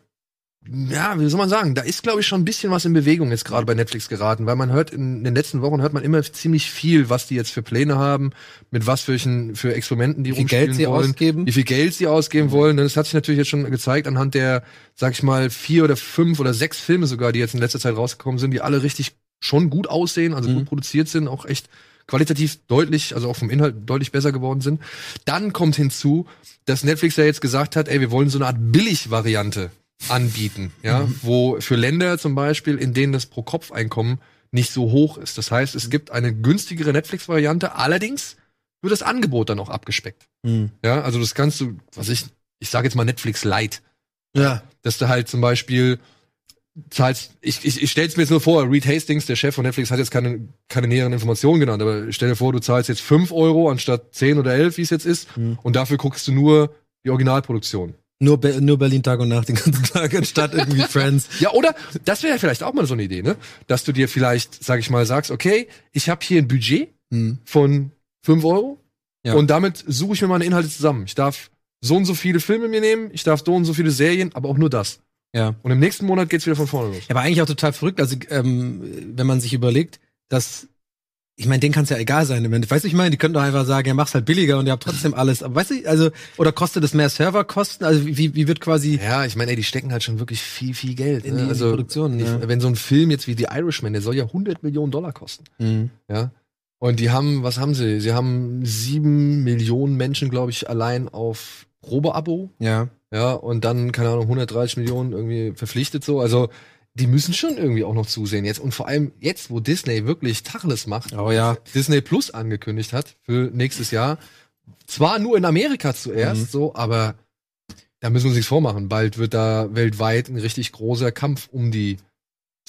ja, wie soll man sagen, da ist glaube ich schon ein bisschen was in Bewegung jetzt gerade bei Netflix geraten, weil man hört in den letzten Wochen hört man immer ziemlich viel, was die jetzt für Pläne haben, mit was für, für Experimenten die Wie viel Geld sie wollen, ausgeben. wie viel Geld sie ausgeben wollen. Das hat sich natürlich jetzt schon gezeigt anhand der, sag ich mal, vier oder fünf oder sechs Filme sogar, die jetzt in letzter Zeit rausgekommen sind, die alle richtig schon gut aussehen, also Mhm. gut produziert sind, auch echt qualitativ deutlich, also auch vom Inhalt deutlich besser geworden sind. Dann kommt hinzu, dass Netflix ja jetzt gesagt hat, ey, wir wollen so eine Art Billig-Variante anbieten, ja, wo für Länder zum Beispiel, in denen das Pro-Kopf-Einkommen nicht so hoch ist. Das heißt, es gibt eine günstigere Netflix-Variante, allerdings wird das Angebot dann auch abgespeckt. Hm. Ja, also das kannst du, was ich, ich sage jetzt mal Netflix Lite, Ja. dass du halt zum Beispiel zahlst, ich, ich, ich stell's mir jetzt nur vor, Reed Hastings, der Chef von Netflix, hat jetzt keine, keine näheren Informationen genannt, aber stell dir vor, du zahlst jetzt 5 Euro anstatt 10 oder 11, wie es jetzt ist, Mhm. und dafür guckst du nur die Originalproduktion. Nur, Be nur Berlin Tag und Nacht den ganzen Tag anstatt irgendwie Friends. Ja, oder das wäre ja vielleicht auch mal so eine Idee, ne? Dass du dir vielleicht, sag ich mal, sagst, okay, ich habe hier ein Budget Hm. von 5 Euro Ja. Und damit suche ich mir meine Inhalte zusammen. Ich darf so und so viele Filme mir nehmen, ich darf so und so viele Serien, aber auch nur das. Ja. Und im nächsten Monat geht's wieder von vorne los. Ja, aber eigentlich auch total verrückt, also ähm, wenn man sich überlegt, dass ich meine, denen kann es ja egal sein. Im Endeffekt. Weißt du, ich meine, die könnten doch einfach sagen, ja, mach's halt billiger und ihr habt trotzdem alles. Aber weißt du, also, oder kostet es mehr Serverkosten? Also wie, wie wird quasi Ja, ich meine, ey, die stecken halt schon wirklich viel, viel Geld. in ne? die, also, in die Produktion? ich, Ja. wenn so ein Film jetzt wie The Irishman, der soll ja 100 Millionen Dollar kosten. Mhm. Ja. Und die haben, was haben sie? Sie haben sieben Millionen Menschen, glaube ich, allein auf Probeabo. ja. Ja, und dann, keine Ahnung, 130 Millionen irgendwie verpflichtet so. Also, die müssen schon irgendwie auch noch zusehen jetzt. Und vor allem jetzt, wo Disney wirklich Tacheles macht, Oh ja. Disney Plus angekündigt hat für nächstes Jahr. Zwar nur in Amerika zuerst Mhm. so, aber da müssen wir uns nichts vormachen. Bald wird da weltweit ein richtig großer Kampf um die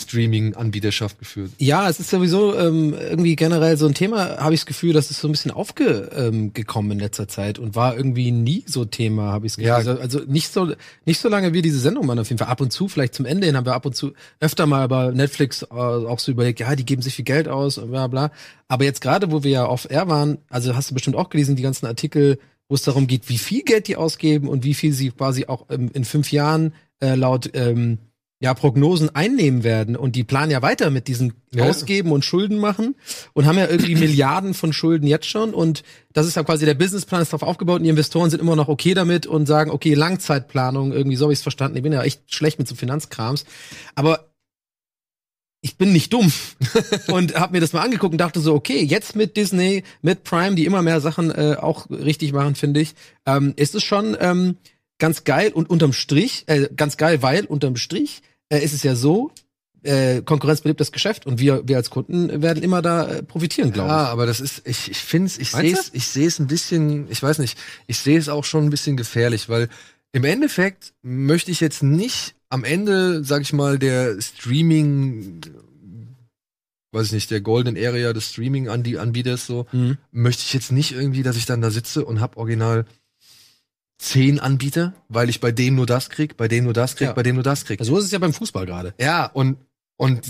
Streaming-Anbieterschaft geführt. Ja, es ist sowieso ähm, irgendwie generell so ein Thema, habe ich das Gefühl, dass es so ein bisschen aufgekommen ähm, in letzter Zeit und war irgendwie nie so Thema, habe ich das Gefühl. Ja. Also, also nicht so nicht so lange wie diese Sendung machen auf jeden Fall. Ab und zu, vielleicht zum Ende hin, haben wir ab und zu öfter mal bei Netflix äh, auch so überlegt, ja, die geben sich viel Geld aus und bla bla. Aber jetzt gerade, wo wir ja auf Air waren, also hast du bestimmt auch gelesen, die ganzen Artikel, wo es darum geht, wie viel Geld die ausgeben und wie viel sie quasi auch ähm, in fünf Jahren äh, laut ähm, ja, Prognosen einnehmen werden und die planen ja weiter mit diesen Ja. Ausgeben und Schulden machen und haben ja irgendwie Milliarden von Schulden jetzt schon und das ist ja quasi der Businessplan ist darauf aufgebaut und die Investoren sind immer noch okay damit und sagen, okay, Langzeitplanung, irgendwie so habe ich es verstanden. Ich bin ja echt schlecht mit so Finanzkrams, aber ich bin nicht dumm und habe mir das mal angeguckt und dachte so, okay, jetzt mit Disney, mit Prime, die immer mehr Sachen äh, auch richtig machen, finde ich, ähm, ist es schon ähm, ganz geil und unterm Strich, äh, ganz geil, weil unterm Strich äh, ist es ja so, äh, Konkurrenz belebt das Geschäft und wir, wir als Kunden werden immer da äh, profitieren, glaube Ja, ich. aber das ist, ich, ich finde es, ich sehe es, ich sehe es ein bisschen, ich weiß nicht, ich sehe es auch schon ein bisschen gefährlich, weil im Endeffekt möchte ich jetzt nicht am Ende, sag ich mal, der Streaming, weiß ich nicht, der Golden Area des Streaming-Anbieters so, Mhm. möchte ich jetzt nicht irgendwie, dass ich dann da sitze und hab original zehn Anbieter, weil ich bei dem nur das krieg, bei dem nur das krieg, Ja. bei dem nur das krieg. So ist es ja beim Fußball gerade. Ja, und, und,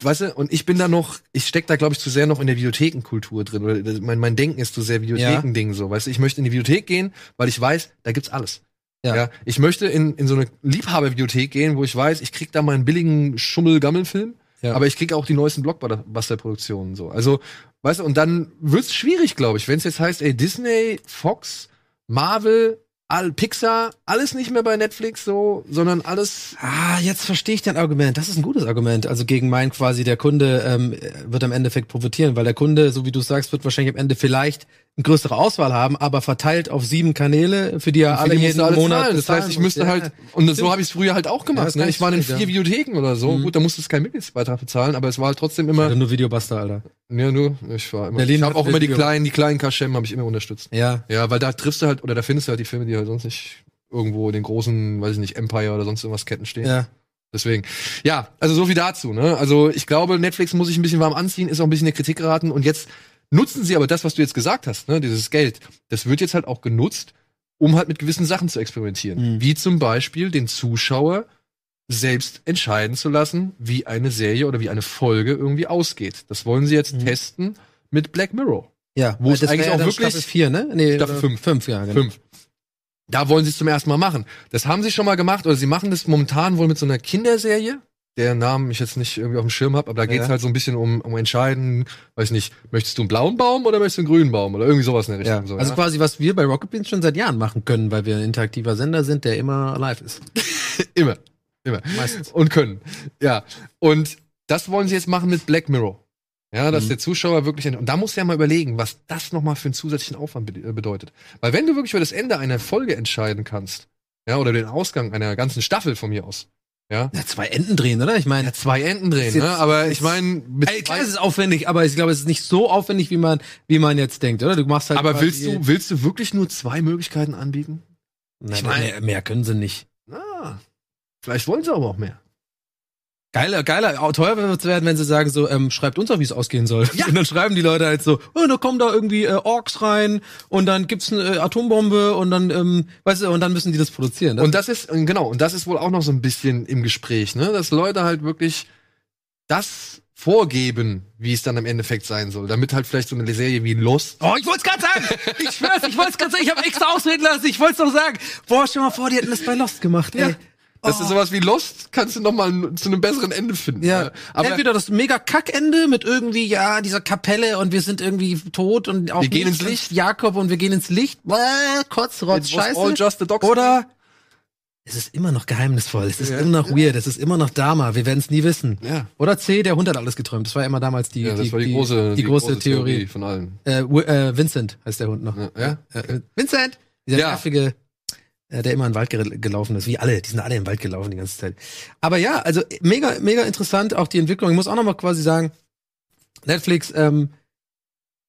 weißt du, und ich bin da noch, ich steck da, glaube ich, zu sehr noch in der Videothekenkultur drin. Oder mein, mein Denken ist zu sehr Videothekending so. Weißt du, ich möchte in die Videothek gehen, weil ich weiß, da gibt's alles. Ja. Ich möchte in, in so eine Liebhaberbibliothek gehen, wo ich weiß, ich krieg da meinen billigen Schummel-Gammel-Film, Ja. aber ich krieg auch die neuesten Blockbuster-Produktionen so. Also, weißt du, und dann wird's schwierig, glaube ich, wenn es jetzt heißt, ey, Disney, Fox, Marvel, all, Pixar, alles nicht mehr bei Netflix so, sondern alles Ah, jetzt verstehe ich dein Argument. Das ist ein gutes Argument. Also gegen mein quasi der Kunde ähm, wird am Endeffekt profitieren, weil der Kunde, so wie du sagst, wird wahrscheinlich am Ende vielleicht eine größere Auswahl haben, aber verteilt auf sieben Kanäle, für die Für alle die jeden du alles Monat zahlen. Das heißt, ich müsste Ja, halt, und so habe ich es früher halt auch Ja, gemacht. ist ne? Ich war in vier schlecht, Videotheken oder so. Mhm. Gut, da musstest du keinen Mitgliedsbeitrag bezahlen, aber es war halt trotzdem immer. Oder nur Videobuster, Alter. Ja, nur, ich war immer. Berlin ich habe auch immer die Video. kleinen, die kleinen Kaschem habe ich immer unterstützt. Ja. Ja, weil da triffst du halt, oder da findest du halt die Filme, die halt sonst nicht irgendwo in den großen, weiß ich nicht, Empire oder sonst irgendwas Ketten stehen. Ja. Deswegen. Ja, also so viel dazu, ne? Also ich glaube, Netflix muss sich ein bisschen warm anziehen, ist auch ein bisschen in der Kritik geraten und jetzt nutzen sie aber das, was du jetzt gesagt hast, ne? Dieses Geld. Das wird jetzt halt auch genutzt, um halt mit gewissen Sachen zu experimentieren. Mhm. Wie zum Beispiel den Zuschauer selbst entscheiden zu lassen, wie eine Serie oder wie eine Folge irgendwie ausgeht. Das wollen sie jetzt Mhm. testen mit Black Mirror. Ja, Wo es eigentlich ja auch wirklich- Staffel 4, ne? Nee, Staffel oder fünf. Fünf, ja, genau. Fünf. Da wollen sie es zum ersten Mal machen. Das haben sie schon mal gemacht, oder sie machen das momentan wohl mit so einer Kinderserie, deren Namen ich jetzt nicht irgendwie auf dem Schirm habe, aber da geht es Ja. halt so ein bisschen um, um Entscheiden, weiß nicht, möchtest du einen blauen Baum oder möchtest du einen grünen Baum oder irgendwie sowas in der Ja, Richtung. So, also ja? quasi, was wir bei Rocket Beans schon seit Jahren machen können, weil wir ein interaktiver Sender sind, der immer live ist. immer. Immer. Meistens. Und können. Ja. Und das wollen sie jetzt machen mit Black Mirror. Ja, dass Mhm. der Zuschauer wirklich, und da musst du ja mal überlegen, was das nochmal für einen zusätzlichen Aufwand äh, bedeutet. Weil wenn du wirklich über das Ende einer Folge entscheiden kannst, ja, oder den Ausgang einer ganzen Staffel von mir aus, ja, Ja, zwei Enden drehen, oder? Ich meine, ja zwei Enden drehen, Ist jetzt- ne? aber ich meine, Ey, klar, es ist aufwendig, aber ich glaube, es ist nicht so aufwendig, wie man, wie man jetzt denkt, oder? Du machst halt. aber willst du, willst du wirklich nur zwei Möglichkeiten anbieten? Nein, ich mein- mehr, mehr können sie nicht. Na, vielleicht wollen sie aber auch mehr. Geiler, geiler, auch teuer wird es werden, wenn sie sagen so, ähm, schreibt uns doch, wie es ausgehen soll. Ja. Und dann schreiben die Leute halt so, oh, da kommen da irgendwie äh, Orks rein und dann gibt's eine äh, Atombombe und dann, ähm, weißt du, und dann müssen die das produzieren. Das Und das ist, genau, und das ist wohl auch noch so ein bisschen im Gespräch, ne? Dass Leute halt wirklich das vorgeben, wie es dann im Endeffekt sein soll, damit halt vielleicht so eine Serie wie Lost. Oh, ich wollte es gerade sagen. Ich schwör's, ich wollte es gerade sagen. Ich habe extra ausreden lassen. Ich wollte es doch sagen. Boah, stell mal vor, die hätten das bei Lost gemacht, ey. Das ist sowas wie Lost, kannst du noch mal zu einem besseren Ende finden. Ja, aber entweder das mega Kackende mit irgendwie ja dieser Kapelle und wir sind irgendwie tot und auch Wir gehen ins Licht. Jakob und wir gehen ins Licht. Bäh, Kotzrotz, Scheiße. all just dog's Oder es ist immer noch geheimnisvoll. Es ist immer noch weird. Es ist immer noch Dama. Wir werden es nie wissen. Ja. Oder C, der Hund hat alles geträumt. Das war immer damals die, ja, die, war die, große, die, große, Theorie. von allen. Äh, äh, Vincent heißt der Hund noch. Ja, ja? Äh, Vincent! Dieser Ja. nervige, äh, der immer in den Wald gelaufen ist. Wie alle, die sind alle im Wald gelaufen die ganze Zeit. Aber ja, also mega, mega interessant, auch die Entwicklung. Ich muss auch noch mal quasi sagen, Netflix, ähm,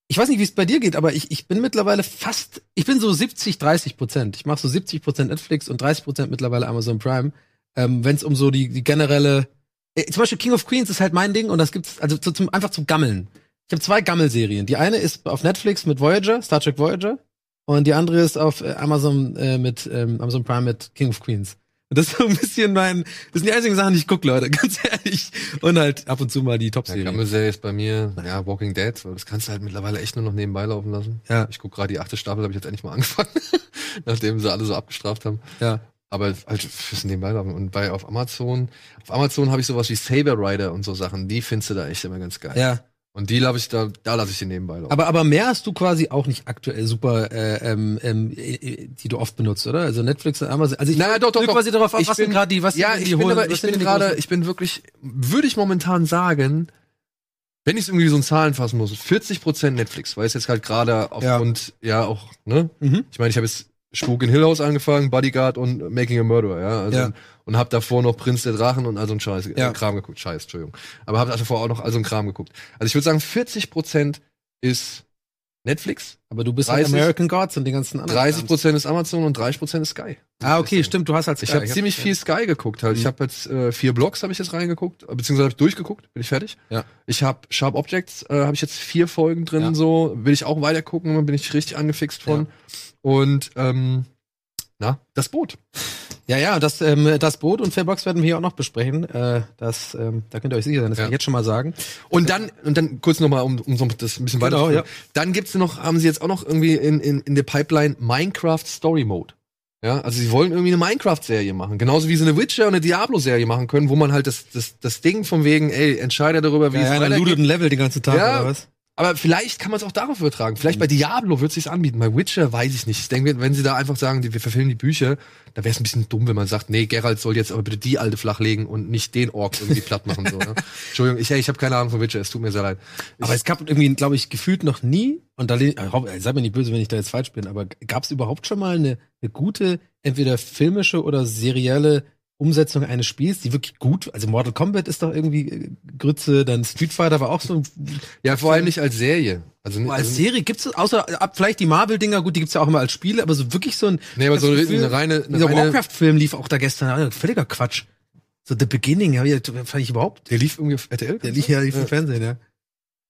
ich weiß nicht, wie es bei dir geht, aber ich, ich bin mittlerweile fast, ich bin so 70, 30 Prozent. Ich mache so 70 Prozent Netflix und 30 Prozent mittlerweile Amazon Prime. Ähm, Wenn es um so die, die generelle, äh, zum Beispiel King of Queens ist halt mein Ding und das gibt's also zu, zum, einfach zum Gammeln. Ich habe zwei Gammelserien. Die eine ist auf Netflix mit Voyager, Star Trek Voyager, und die andere ist auf äh, Amazon äh, mit ähm, Amazon Prime mit King of Queens. Und das ist so ein bisschen mein, das sind die einzigen Sachen, die ich gucke, Leute, ganz ehrlich. Und halt ab und zu mal die Ja, Top-Serien. Gammelserie ist bei mir, ja, Walking Dead, weil das kannst du halt mittlerweile echt nur noch nebenbei laufen lassen. Ja. Ich guck gerade die achte Staffel, habe ich jetzt endlich mal angefangen, nachdem sie alle so abgestraft haben. ja. Aber halt fürs nebenbei laufen. Und bei auf Amazon, auf Amazon habe ich sowas wie Saber Rider und so Sachen, die findest du da echt immer ganz geil. ja. Und die lasse ich da, da lasse ich die nebenbei laufen. Aber, aber mehr hast du quasi auch nicht aktuell super, äh, ähm, ähm, äh, die du oft benutzt, oder? Also Netflix und Amazon. Also ich Na, doch, doch, doch. quasi darauf, Ich was bin- gerade die, was ja, sind ich die bin aber, was ich bin die gerade, ich bin wirklich, würde ich momentan sagen, wenn ich es irgendwie so in Zahlen fassen muss, 40% Netflix, weil es jetzt halt gerade aufgrund, ja. auch, ne? Mhm. Ich meine, ich habe jetzt Spuk in Hill House angefangen, Bodyguard und Making a Murderer, ja. Also, Ja. Und hab davor noch Prinz der Drachen und all so ein Scheiß, Ja. äh, Kram geguckt. Scheiß, Entschuldigung. Aber hab davor auch noch all so ein Kram geguckt. Also ich würde sagen, 40% ist Netflix, Aber du bist halt 30 American Gods und den ganzen anderen. 30% ist Amazon und 30% ist Sky. Ah, okay, stimmt, du hast halt Ich Sky. habe ziemlich hab- viel Sky geguckt halt. Ich habe jetzt äh, vier Blogs habe ich jetzt reingeguckt, beziehungsweise hab ich durchgeguckt, bin ich fertig. Ja. Ich habe Sharp Objects, äh, habe ich jetzt vier Folgen drin, Ja. so will ich auch weiter gucken, bin ich richtig angefixt von. Und ähm, na, das Boot. Ja, ja, das, ähm, das Boot und Fairbox werden wir hier auch noch besprechen. Äh, das, ähm, da könnt ihr euch sicher sein, das Ja. kann ich jetzt schon mal sagen. Und dann, und dann kurz nochmal, um, um so das ein bisschen weiter Genau, ja. Dann gibt's noch, haben sie jetzt auch noch irgendwie in, in, in der Pipeline Minecraft Story Mode. Ja, also sie wollen irgendwie eine Minecraft-Serie machen. Genauso wie sie eine Witcher und eine Diablo-Serie machen können, wo man halt das, das, das Ding von wegen, ey, entscheide darüber, wie Ja, es ja, weitergeht. ein Level den ganzen Tag Ja. oder was? Aber vielleicht kann man es auch darauf übertragen. Vielleicht bei Diablo wird es sich anbieten. Bei Witcher weiß ich nicht. Ich denke, wenn sie da einfach sagen, die, wir verfilmen die Bücher, da wäre es ein bisschen dumm, wenn man sagt, nee, Geralt soll jetzt aber bitte die alte flachlegen und nicht den Ork irgendwie platt machen. So, ne? Entschuldigung, ich, ich habe keine Ahnung von Witcher, es tut mir sehr leid. Aber es gab irgendwie, glaube ich, gefühlt noch nie, und da äh, äh, seid mir nicht böse, wenn ich da jetzt falsch bin, aber gab es überhaupt schon mal eine, eine gute, entweder filmische oder serielle Umsetzung eines Spiels, die wirklich gut, also Mortal Kombat ist doch irgendwie äh, Grütze, dann Street Fighter war auch so, Ja, vor allem nicht als Serie. Also, nicht- als also Serie gibt's es, außer ab vielleicht die Marvel-Dinger, gut, die gibt's ja auch immer als Spiele, aber so wirklich so ein, Nee, aber so eine, Gefühl, eine reine, eine dieser reine Warcraft-Film lief auch da gestern, völliger Quatsch. So The Beginning, ich, fand ich überhaupt, der lief irgendwie auf RTL. der lief ja lief im Fernsehen, ja.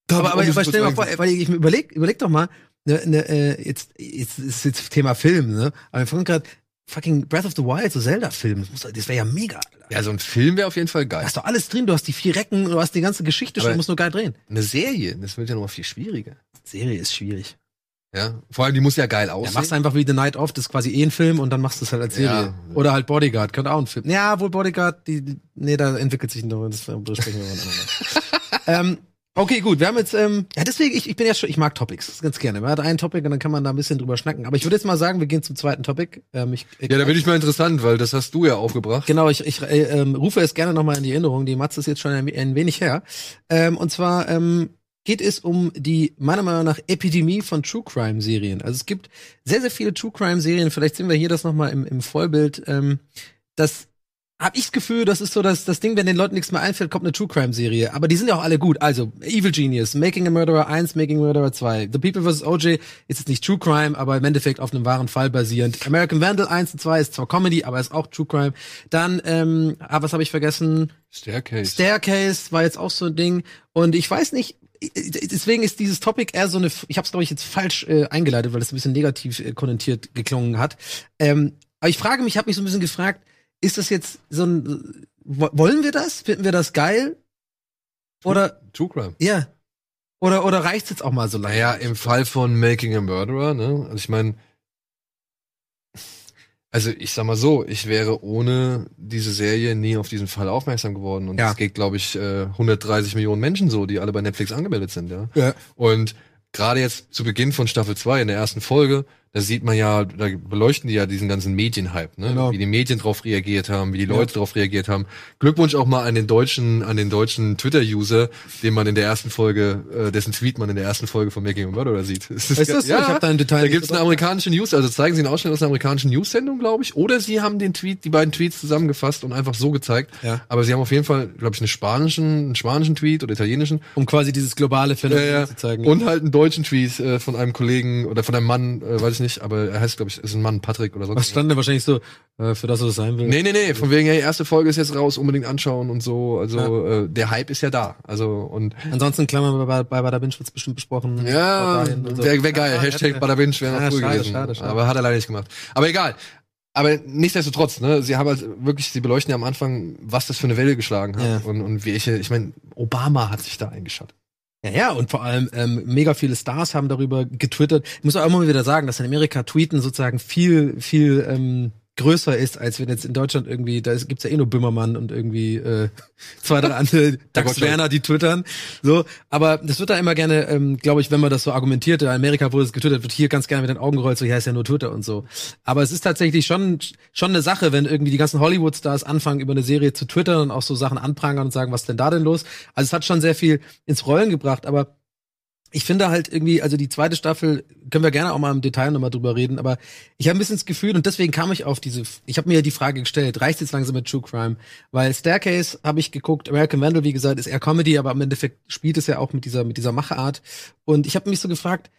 Da aber, aber, ich aber stell dir mal vor, weil ich mir überleg, überleg doch mal, ne, ne, äh, jetzt, jetzt ist jetzt Thema Film, ne? Aber wir fangen gerade fucking Breath of the Wild, so Zelda-Film, das, das wäre ja mega. Alter. Ja, so ein Film wäre auf jeden Fall Da geil. hast doch alles drin, du hast die vier Recken, du hast die ganze Geschichte schon, du musst nur geil drehen. Eine Serie, das wird ja noch mal viel schwieriger. Serie ist schwierig. Ja, vor allem die muss ja geil Ja, aussehen. machst einfach wie The Night Of, das ist quasi eh ein Film und dann machst du es halt als Serie. Ja. Oder halt Bodyguard, könnte auch ein Film. Ja, wohl Bodyguard, die, nee, da entwickelt sich noch, das besprechen wir mal ähm, Okay, gut, wir haben jetzt, ähm, ja deswegen, ich, ich bin ja schon, ich mag Topics, ganz gerne. Man hat ein Topic und dann kann man da ein bisschen drüber schnacken. Aber ich würde jetzt mal sagen, wir gehen zum zweiten Topic. Ähm, ich, ich, ja, da bin ich mal interessant, weil das hast du ja aufgebracht. Genau, ich, ich äh, ähm, rufe es gerne nochmal in die Erinnerung. Die Matze ist jetzt schon ein, ein wenig her. Ähm, und zwar ähm, geht es um die meiner Meinung nach Epidemie von True Crime Serien. Also es gibt sehr, sehr viele True Crime Serien. Vielleicht sehen wir hier das nochmal im, im Vollbild. Ähm, das habe ich das Gefühl, das ist so das, das Ding, wenn den Leuten nichts mehr einfällt, kommt eine True Crime Serie. Aber die sind ja auch alle gut. Also Evil Genius, Making a Murderer 1, Making a Murderer 2. The People vs. OJ ist jetzt nicht True Crime, aber im Endeffekt auf einem wahren Fall basierend. American Vandal 1 und 2 ist zwar Comedy, aber ist auch True Crime. Dann, ähm, ah, was habe ich vergessen? Staircase. Staircase war jetzt auch so ein Ding. Und ich weiß nicht, deswegen ist dieses Topic eher so eine, ich habe es glaube ich jetzt falsch äh, eingeleitet, weil es ein bisschen negativ äh, konnotiert geklungen hat. Ähm, aber ich frage mich, habe mich so ein bisschen gefragt, ist das jetzt so ein, wo- wollen wir das? Finden wir das geil? Oder, True Crime. ja. Oder, oder reicht's jetzt auch mal so lange? Naja, im Fall von Making a Murderer, ne? Also ich meine, also ich sag mal so, ich wäre ohne diese Serie nie auf diesen Fall aufmerksam geworden. Und es Ja. geht, glaube ich, äh, 130 Millionen Menschen so, die alle bei Netflix angemeldet sind, ja. Ja. Und gerade jetzt zu Beginn von Staffel 2 in der ersten Folge, da sieht man ja, da beleuchten die ja diesen ganzen Medienhype, ne? Genau. Wie die Medien drauf reagiert haben, wie die Leute drauf reagiert haben. Glückwunsch auch mal an den deutschen, an den deutschen Twitter-User, den man in der ersten Folge, äh, dessen Tweet man in der ersten Folge von Making a Murderer sieht. Es Ist das so? Ich hab da im Detail Da gibt's eine amerikanische News, also zeigen sie einen Ausschnitt aus einer amerikanischen News-Sendung, glaube ich, oder sie haben den Tweet, die beiden Tweets zusammengefasst und einfach so gezeigt. Ja. Aber sie haben auf jeden Fall, glaube ich, einen spanischen, einen spanischen Tweet oder italienischen Um quasi dieses globale Phänomen ja, ja. zu zeigen. Und halt einen deutschen Tweet äh, von einem Kollegen oder von einem Mann, äh, weiß ich nicht, aber er heißt, glaube ich, ist ein Mann, Patrick oder sonst was stand da wahrscheinlich so, äh, für das, was es sein will? Nee, nee, nee, von wegen, hey, erste Folge ist jetzt raus, unbedingt anschauen und so. Also äh, der Hype ist ja da. Also und Ansonsten Klammern bei, bei Bada Binge wird's bestimmt besprochen. ja, so. wäre wär geil. Ja, Hashtag ja. Badabinch wäre noch Ja, cool schade, gewesen. schade, schade. Aber hat er leider nicht gemacht. Aber egal. Aber nichtsdestotrotz, ne, sie haben halt wirklich, sie beleuchten ja am Anfang, was das für eine Welle geschlagen hat. Ja. Und, und welche, ich meine, Obama hat sich da eingeschaut. Ja, ja, und vor allem ähm, mega viele Stars haben darüber getwittert. Ich muss auch immer wieder sagen, dass in Amerika Tweeten sozusagen viel, viel ähm, größer ist, als wenn jetzt in Deutschland irgendwie, da gibt's ja eh nur Böhmermann und irgendwie äh, zwei, drei andere Dax. Werner, die twittern. So, aber das wird da immer gerne, ähm, glaube ich, wenn man das so argumentiert, in Amerika wurde es getwittert, wird hier ganz gerne mit den Augen gerollt, so ja, ist ja nur Twitter und so. Aber es ist tatsächlich schon schon eine Sache, wenn irgendwie die ganzen Hollywood-Stars anfangen, über eine Serie zu twittern und auch so Sachen anprangern und sagen, was denn da denn los? Also es hat schon sehr viel ins Rollen gebracht, aber ich finde halt irgendwie, also die zweite Staffel können wir gerne auch mal im Detail nochmal drüber reden, aber ich habe ein bisschen das Gefühl und deswegen kam ich auf diese, ich habe mir die Frage gestellt, reicht jetzt langsam mit True Crime? Weil Staircase habe ich geguckt, American Vandal, wie gesagt, ist eher Comedy, aber im Endeffekt spielt es ja auch mit dieser, mit dieser Machart. Und ich habe mich so gefragt,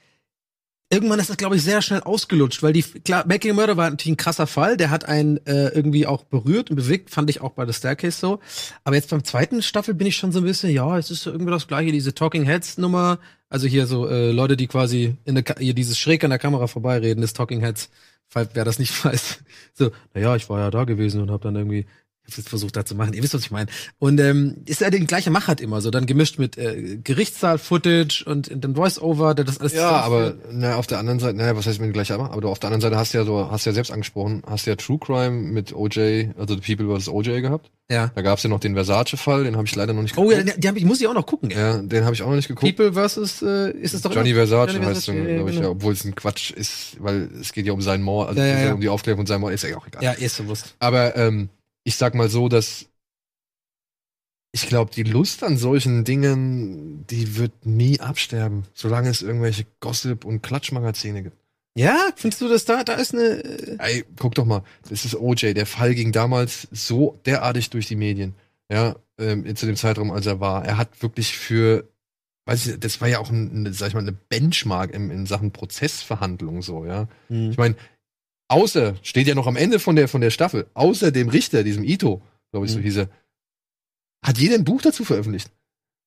irgendwann ist das, glaube ich, sehr schnell ausgelutscht, weil die, klar, Making a Murder war natürlich ein krasser Fall, der hat einen äh, irgendwie auch berührt und bewegt, fand ich auch bei The Staircase so. Aber jetzt beim zweiten Staffel bin ich schon so ein bisschen, ja, es ist so irgendwie das gleiche, diese Talking Heads Nummer, also hier so äh, Leute, die quasi in der, hier dieses schräg an der Kamera vorbeireden, das Talking Heads, falls wer das nicht weiß. So, naja, ich war ja da gewesen und habe dann irgendwie ich hab's jetzt versucht da zu machen. Ihr wisst, was ich meine. Und ähm, ist ja die gleiche Machart immer so, dann gemischt mit äh, Gerichtssaal-Footage und, und dann Voice-Over, der das alles Ja, aber na, auf der anderen Seite, naja, was heißt mit gleich aber? Aber du auf der anderen Seite hast ja so, hast ja selbst angesprochen, hast ja True Crime mit OJ, also The People vs. OJ gehabt. ja. Da gab's ja noch den Versace-Fall, den habe ich leider noch nicht Oh ja, die, die hab ich, muss ich auch noch gucken. ey. Ja, den habe ich auch noch nicht geguckt. People versus äh, ist es doch Johnny immer- Versace Johnny heißt Versace, er, ja, glaube ich, genau. ja, obwohl es ein Quatsch ist, weil es geht ja um seinen Mord, also Ja, es ja ja. um die Aufklärung von seinem Mord, ist ja auch egal. Ja, ist bewusst. Aber ähm, ich sag mal so, dass ich glaube, die Lust an solchen Dingen, die wird nie absterben, solange es irgendwelche Gossip- und Klatschmagazine gibt. Ja, findest du das da? Da ist eine. Äh, Ey, guck doch mal, das ist OJ. Der Fall ging damals so derartig durch die Medien. Ja, ähm, zu dem Zeitraum, als er war. Er hat wirklich für, weiß ich, das war ja auch ein, eine, sag ich mal, eine Benchmark in, in Sachen Prozessverhandlungen so, ja. hm. Ich meine, außer, steht ja noch am Ende von der, von der Staffel, außer dem Richter, diesem Ito, glaube ich, so Mhm. hieß er, hat jeder ein Buch dazu veröffentlicht.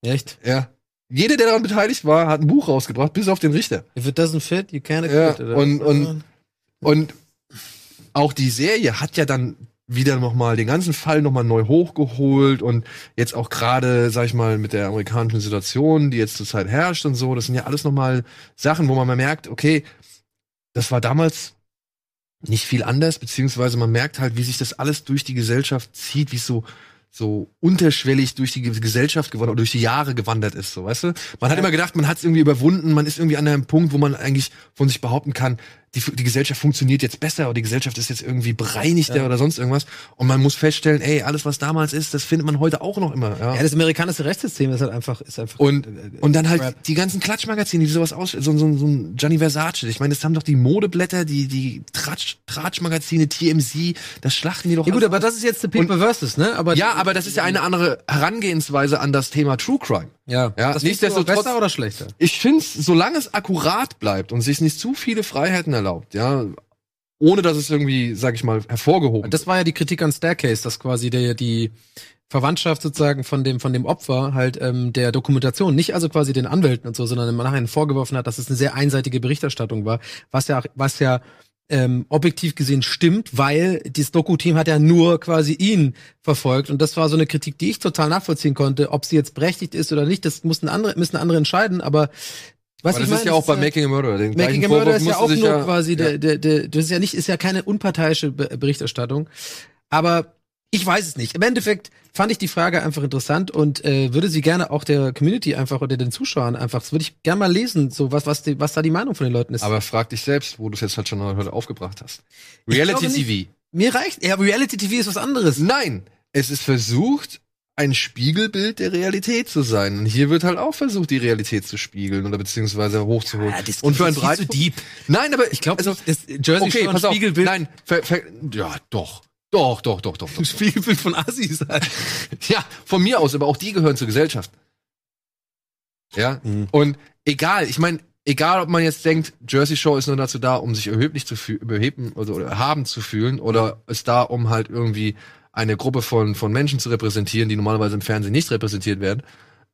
Echt? Ja. Jeder, der daran beteiligt war, hat ein Buch rausgebracht, bis auf den Richter. If it doesn't fit, you can't Ja, oder? und- und- Und auch die Serie hat ja dann wieder noch mal den ganzen Fall noch mal neu hochgeholt und jetzt auch gerade, sag ich mal, mit der amerikanischen Situation, die jetzt zurzeit herrscht und so, das sind ja alles noch mal Sachen, wo man mal merkt, okay, das war damals nicht viel anders, beziehungsweise man merkt halt, wie sich das alles durch die Gesellschaft zieht, wie es so so unterschwellig durch die Gesellschaft gewandert, durch die Jahre gewandert ist, so, weißt du? Man hat immer gedacht, man hat es irgendwie überwunden, man ist irgendwie an einem Punkt, wo man eigentlich von sich behaupten kann, die, die Gesellschaft funktioniert jetzt besser oder die Gesellschaft ist jetzt irgendwie bereinigter Ja. oder sonst irgendwas. Und man muss feststellen, ey, alles, was damals ist, das findet man heute auch noch immer. Ja. ja, das amerikanische Rechtssystem ist halt einfach, ist einfach. Und, äh, und dann halt Crap. die ganzen Klatschmagazine, die sowas aus, so, so, so ein Gianni Versace. Ich meine, das haben doch die Modeblätter, die, die Tratsch, Tratschmagazine, TMZ, das schlachten die doch ja gut, aber aus. das ist jetzt The People versus, ne? Aber Ja, aber das ist ja eine andere Herangehensweise an das Thema True Crime. Ja, Ja, das nichtsdestotrotz- besser oder schlechter? Ich find's, solange es akkurat bleibt und sich nicht zu viele Freiheiten erlaubt, ja, ohne dass es irgendwie, sag ich mal, hervorgehoben Das war ja die Kritik an Staircase, dass quasi der die Verwandtschaft sozusagen von dem von dem Opfer halt ähm, der Dokumentation, nicht also quasi den Anwälten und so, sondern im Nachhinein vorgeworfen hat, dass es eine sehr einseitige Berichterstattung war, was ja was ja ähm, objektiv gesehen stimmt, weil das Doku-Team hat ja nur quasi ihn verfolgt und das war so eine Kritik, die ich total nachvollziehen konnte, ob sie jetzt berechtigt ist oder nicht, das mussten andere müssen andere entscheiden, aber was Aber das ist meine, ja auch bei Making a Murderer. Den Making a Murder Vorwurf ist ja auch nur ja, quasi ja. der, der, der, das ist ja nicht, ist ja keine unparteiische Be- Berichterstattung. Aber ich weiß es nicht. Im Endeffekt fand ich die Frage einfach interessant und äh, würde sie gerne auch der Community einfach oder den Zuschauern einfach, das würde ich gerne mal lesen, so was, was, die, was da die Meinung von den Leuten ist. Aber frag dich selbst, wo du es jetzt halt schon heute aufgebracht hast. Reality. TV. Mir reicht, ja, Reality TV ist was anderes. Nein, es ist versucht, ein Spiegelbild der Realität zu sein. Und hier wird halt auch versucht, die Realität zu spiegeln oder beziehungsweise hochzuholen. Ja, das und für ein breit. Nein, aber Ich glaube, also, das Jersey okay, Shore pass auf. Spiegelbild, Nein, ver, ver, ja, doch. Doch, doch, doch, doch, doch. doch. Spiegelbild von Assis halt. Ja, von mir aus, aber auch die gehören zur Gesellschaft. Ja, Mhm. und egal, ich meine, egal ob man jetzt denkt, Jersey Shore ist nur dazu da, um sich erheblich zu fühlen, überheben also, oder erhaben zu fühlen, oder ist da, um halt irgendwie eine Gruppe von, von Menschen zu repräsentieren, die normalerweise im Fernsehen nicht repräsentiert werden,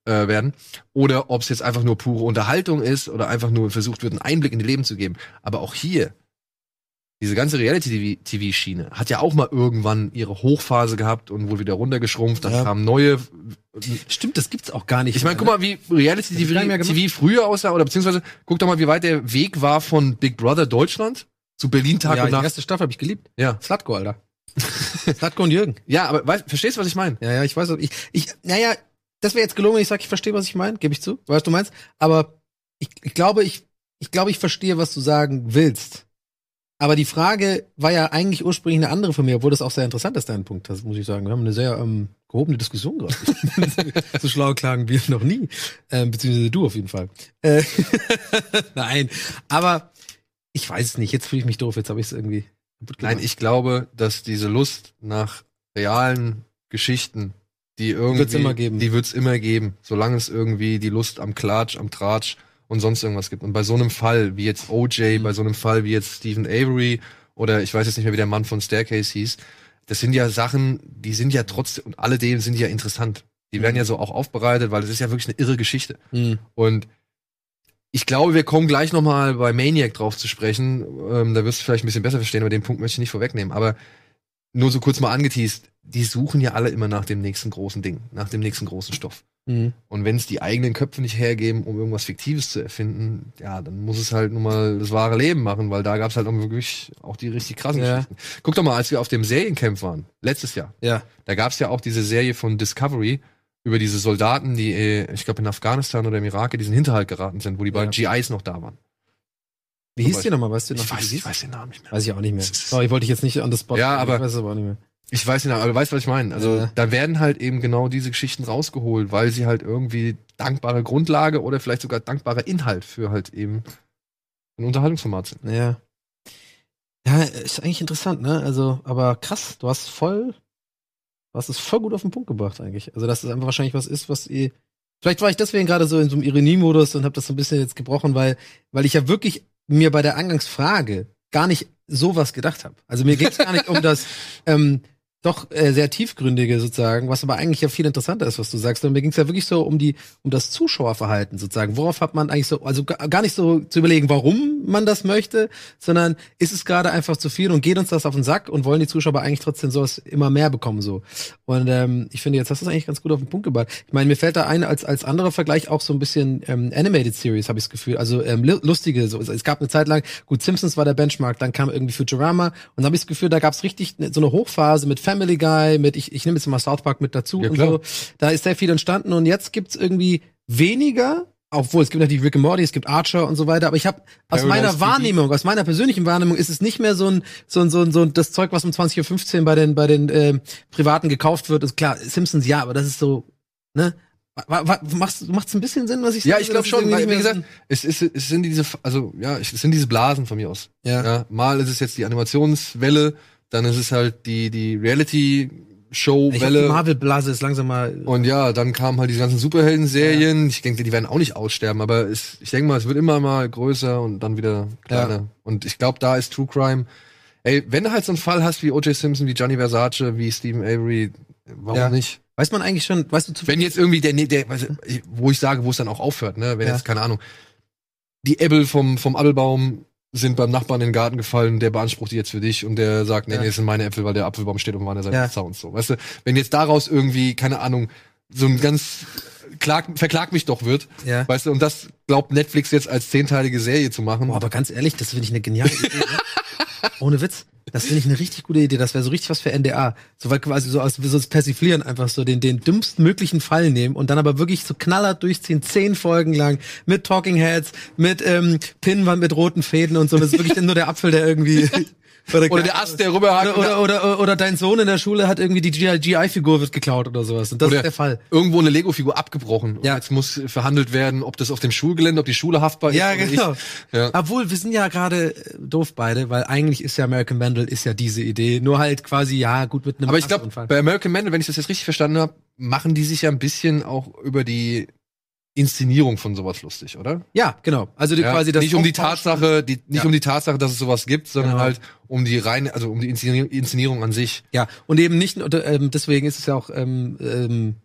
äh, werden, oder ob es jetzt einfach nur pure Unterhaltung ist oder einfach nur versucht wird, einen Einblick in die Leben zu geben. Aber auch hier, diese ganze Reality-TV-Schiene hat ja auch mal irgendwann ihre Hochphase gehabt und wurde wieder runtergeschrumpft, dann Ja. kamen neue Stimmt, das gibt's auch gar nicht. ich meine, guck mal, wie Reality Das hab ich gar nicht mehr TV, gemacht. TV früher aussah, oder beziehungsweise guck doch mal, wie weit der Weg war von Big Brother Deutschland zu Berlin Tag ja, und die Nacht. erste Staffel habe ich geliebt. Ja. Slatko, Alter. Slatko und Jürgen. Ja, aber weißt, verstehst du, was ich meine? Ja, ja, ich weiß, ich, ich, naja, das wäre jetzt gelungen, wenn ich sage, ich verstehe, was ich meine, gebe ich zu, weißt du meinst, aber ich, ich glaube, ich, ich glaube, ich verstehe, was du sagen willst. Aber die Frage war ja eigentlich ursprünglich eine andere von mir, obwohl das auch sehr interessant ist, dein Punkt, das muss ich sagen. Wir haben eine sehr ähm, gehobene Diskussion gerade. so schlau klagen wir noch nie. Ähm, beziehungsweise du auf jeden Fall. Äh, Nein, aber ich weiß es nicht, jetzt fühle ich mich doof, jetzt habe ich es irgendwie kaputt Nein, gemacht. ich glaube, dass diese Lust nach realen Geschichten, die irgendwie, Wird's immer geben. die wird's immer geben, solange es irgendwie die Lust am Klatsch, am Tratsch und sonst irgendwas gibt. Und bei so einem Fall wie jetzt Mhm. OJ, bei so einem Fall wie jetzt Stephen Avery oder ich weiß jetzt nicht mehr, wie der Mann von Staircase hieß, das sind ja Sachen, die sind ja trotzdem, und alledem sind ja interessant. Die werden ja so auch aufbereitet, weil es ist ja wirklich eine irre Geschichte. Mhm. Und ich glaube, wir kommen gleich noch mal bei Maniac drauf zu sprechen. Ähm, da wirst du vielleicht ein bisschen besser verstehen, aber den Punkt möchte ich nicht vorwegnehmen. Aber nur so kurz mal angeteased, die suchen ja alle immer nach dem nächsten großen Ding, nach dem nächsten großen Stoff. Mhm. Und wenn es die eigenen Köpfe nicht hergeben, um irgendwas Fiktives zu erfinden, ja, dann muss es halt nun mal das wahre Leben machen, weil da gab es halt auch wirklich auch die richtig krassen Ja. Geschichten. Guck doch mal, als wir auf dem Seriencamp waren, letztes Jahr, Ja. da gab es ja auch diese Serie von Discovery über diese Soldaten, die, äh, ich glaube, in Afghanistan oder im Irak in diesen Hinterhalt geraten sind, wo die beiden GIs noch da waren. Wie hieß die nochmal? Weißt du noch? Ich weiß, ich weiß den Namen nicht mehr. Weiß ich auch nicht mehr. Ist- Sorry, wollte ich jetzt nicht an das Spot. Ja, aber- Ich weiß es aber auch nicht mehr. Ich weiß nicht, aber du weißt, was ich meine. Also Ja. da werden halt eben genau diese Geschichten rausgeholt, weil sie halt irgendwie dankbare Grundlage oder vielleicht sogar dankbarer Inhalt für halt eben ein Unterhaltungsformat sind. Ja. Ja, ist eigentlich interessant, ne? Also, aber krass, du hast voll, du hast es voll gut auf den Punkt gebracht eigentlich. Also, dass es einfach wahrscheinlich was ist, was ihr. Vielleicht war ich deswegen gerade so in so einem Ironiemodus und habe das so ein bisschen jetzt gebrochen, weil, weil ich ja wirklich mir bei der Eingangsfrage gar nicht sowas gedacht habe. Also mir geht es gar nicht um das ähm, doch äh, sehr tiefgründige sozusagen, was aber eigentlich ja viel interessanter ist, was du sagst. Und mir ging es ja wirklich so um die um das Zuschauerverhalten sozusagen. Worauf hat man eigentlich so, also ga- gar nicht so zu überlegen, warum man das möchte, sondern ist es gerade einfach zu viel und geht uns das auf den Sack und wollen die Zuschauer eigentlich trotzdem sowas immer mehr bekommen so. Und ähm, ich finde, jetzt hast du es eigentlich ganz gut auf den Punkt gebracht. Ich meine, mir fällt da ein als als anderer Vergleich auch so ein bisschen ähm, Animated Series, habe ich das Gefühl. Also ähm, lu- lustige, so es gab eine Zeit lang, gut, Simpsons war der Benchmark, dann kam irgendwie Futurama und habe ich das Gefühl, da gab es richtig ne- so eine Hochphase mit Family Guy, mit ich, ich nehme jetzt mal South Park mit dazu Ja, und so. Da ist sehr viel entstanden und jetzt gibt's irgendwie weniger. Obwohl, es gibt natürlich Rick and Morty, es gibt Archer und so weiter, aber ich habe aus meiner. Wahrnehmung, aus meiner persönlichen Wahrnehmung ist es nicht mehr so ein, so ein, so ein, so ein das Zeug, was um 20.15 Uhr bei den, bei den ähm, Privaten gekauft wird. Ist klar, Simpsons ja, aber das ist so, ne? Macht's, macht's ein bisschen Sinn, was ich Ja, sage? ich glaube schon, weil, wie gesagt, es, ist, es sind diese, also ja, es sind diese Blasen von mir aus. Ja. Ja, mal ist es jetzt die Animationswelle, dann ist es halt die, die die Reality-Show-Welle. Marvel-Blase ist langsam mal. Und ja, dann kamen halt diese ganzen Superhelden-Serien. Ich denke, die werden auch nicht aussterben, aber es, ich denke mal, es wird immer mal größer und dann wieder kleiner. Und ich glaube, da ist True Crime. Ey, wenn du halt so einen Fall hast wie O.J. Simpson, wie Gianni Versace, wie Stephen Avery, warum Ja. nicht? Weiß man eigentlich schon, weißt du zu Wenn jetzt irgendwie der, der wo ich sage, wo es dann auch aufhört, ne? Wenn Ja. jetzt, keine Ahnung, die Äppel vom, vom Appelbaum sind beim Nachbarn in den Garten gefallen, der beansprucht die jetzt für dich und der sagt, nee, Ja. nee, das sind meine Äpfel, weil der Apfelbaum steht auf meiner Seite des Zauns. So, weißt du, wenn jetzt daraus irgendwie, keine Ahnung, so ein ganz klag, verklag mich doch wird, Ja. weißt du, und das glaubt Netflix jetzt als zehnteilige Serie zu machen. Boah, aber ganz ehrlich, das finde ich eine geniale Idee. ne? Ohne Witz. Das finde ich eine richtig gute Idee. Das wäre so richtig was für NDA. So weit quasi so aus so das Persiflieren einfach so den, den dümmsten möglichen Fall nehmen und dann aber wirklich so knallhart durchziehen, zehn Folgen lang mit Talking Heads, mit ähm, Pinnwand mit roten Fäden und so. Das ist wirklich nur der Apfel, der irgendwie Oder der Ast, der rüberhakt. oder, oder, oder, oder dein Sohn in der Schule hat irgendwie die GI-Figur wird geklaut oder sowas. Und das Oder ist der Fall. Irgendwo eine Lego-Figur abgebrochen. Und Ja. Jetzt muss verhandelt werden, ob das auf dem Schulgelände, ob die Schule haftbar ist. Ja, oder genau. nicht. Ja. Obwohl, wir sind ja gerade äh, doof beide, weil eigentlich ist ja American Vandal ist ja diese Idee. Nur halt quasi, ja, gut mit einem Aber ich glaube, bei American Vandal, wenn ich das jetzt richtig verstanden habe, machen die sich ja ein bisschen auch über die Inszenierung von sowas lustig, oder? Ja, genau. Also die, Ja, quasi das nicht um die Tatsache, die, nicht Ja. um die Tatsache, dass es sowas gibt, sondern Genau. halt um die reine, also um die Inszenierung, Inszenierung an sich. Ja, und eben nicht, und, ähm, deswegen ist es ja auch, ähm, ähm,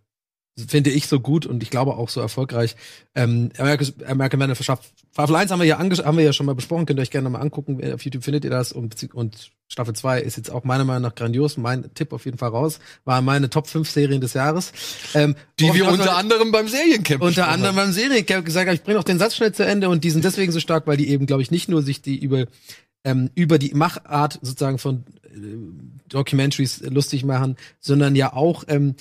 finde ich so gut und ich glaube auch so erfolgreich. Ähm, American, American Vandal verschafft. Staffel 1 haben wir ja haben wir ja schon mal besprochen, könnt ihr euch gerne mal angucken. Auf YouTube findet ihr das und, und Staffel 2 ist jetzt auch meiner Meinung nach grandios. Mein Tipp auf jeden Fall raus. War meine Top 5 Serien des Jahres. Ähm, Die wir unter anderem beim Seriencamp unter anderem haben. beim Seriencamp gesagt habe, ich bringe auch den Satz schnell zu Ende und die sind deswegen so stark, weil die eben, glaube ich, nicht nur sich die über ähm, über die Machart sozusagen von äh, Documentaries lustig machen, sondern ja auch ähm,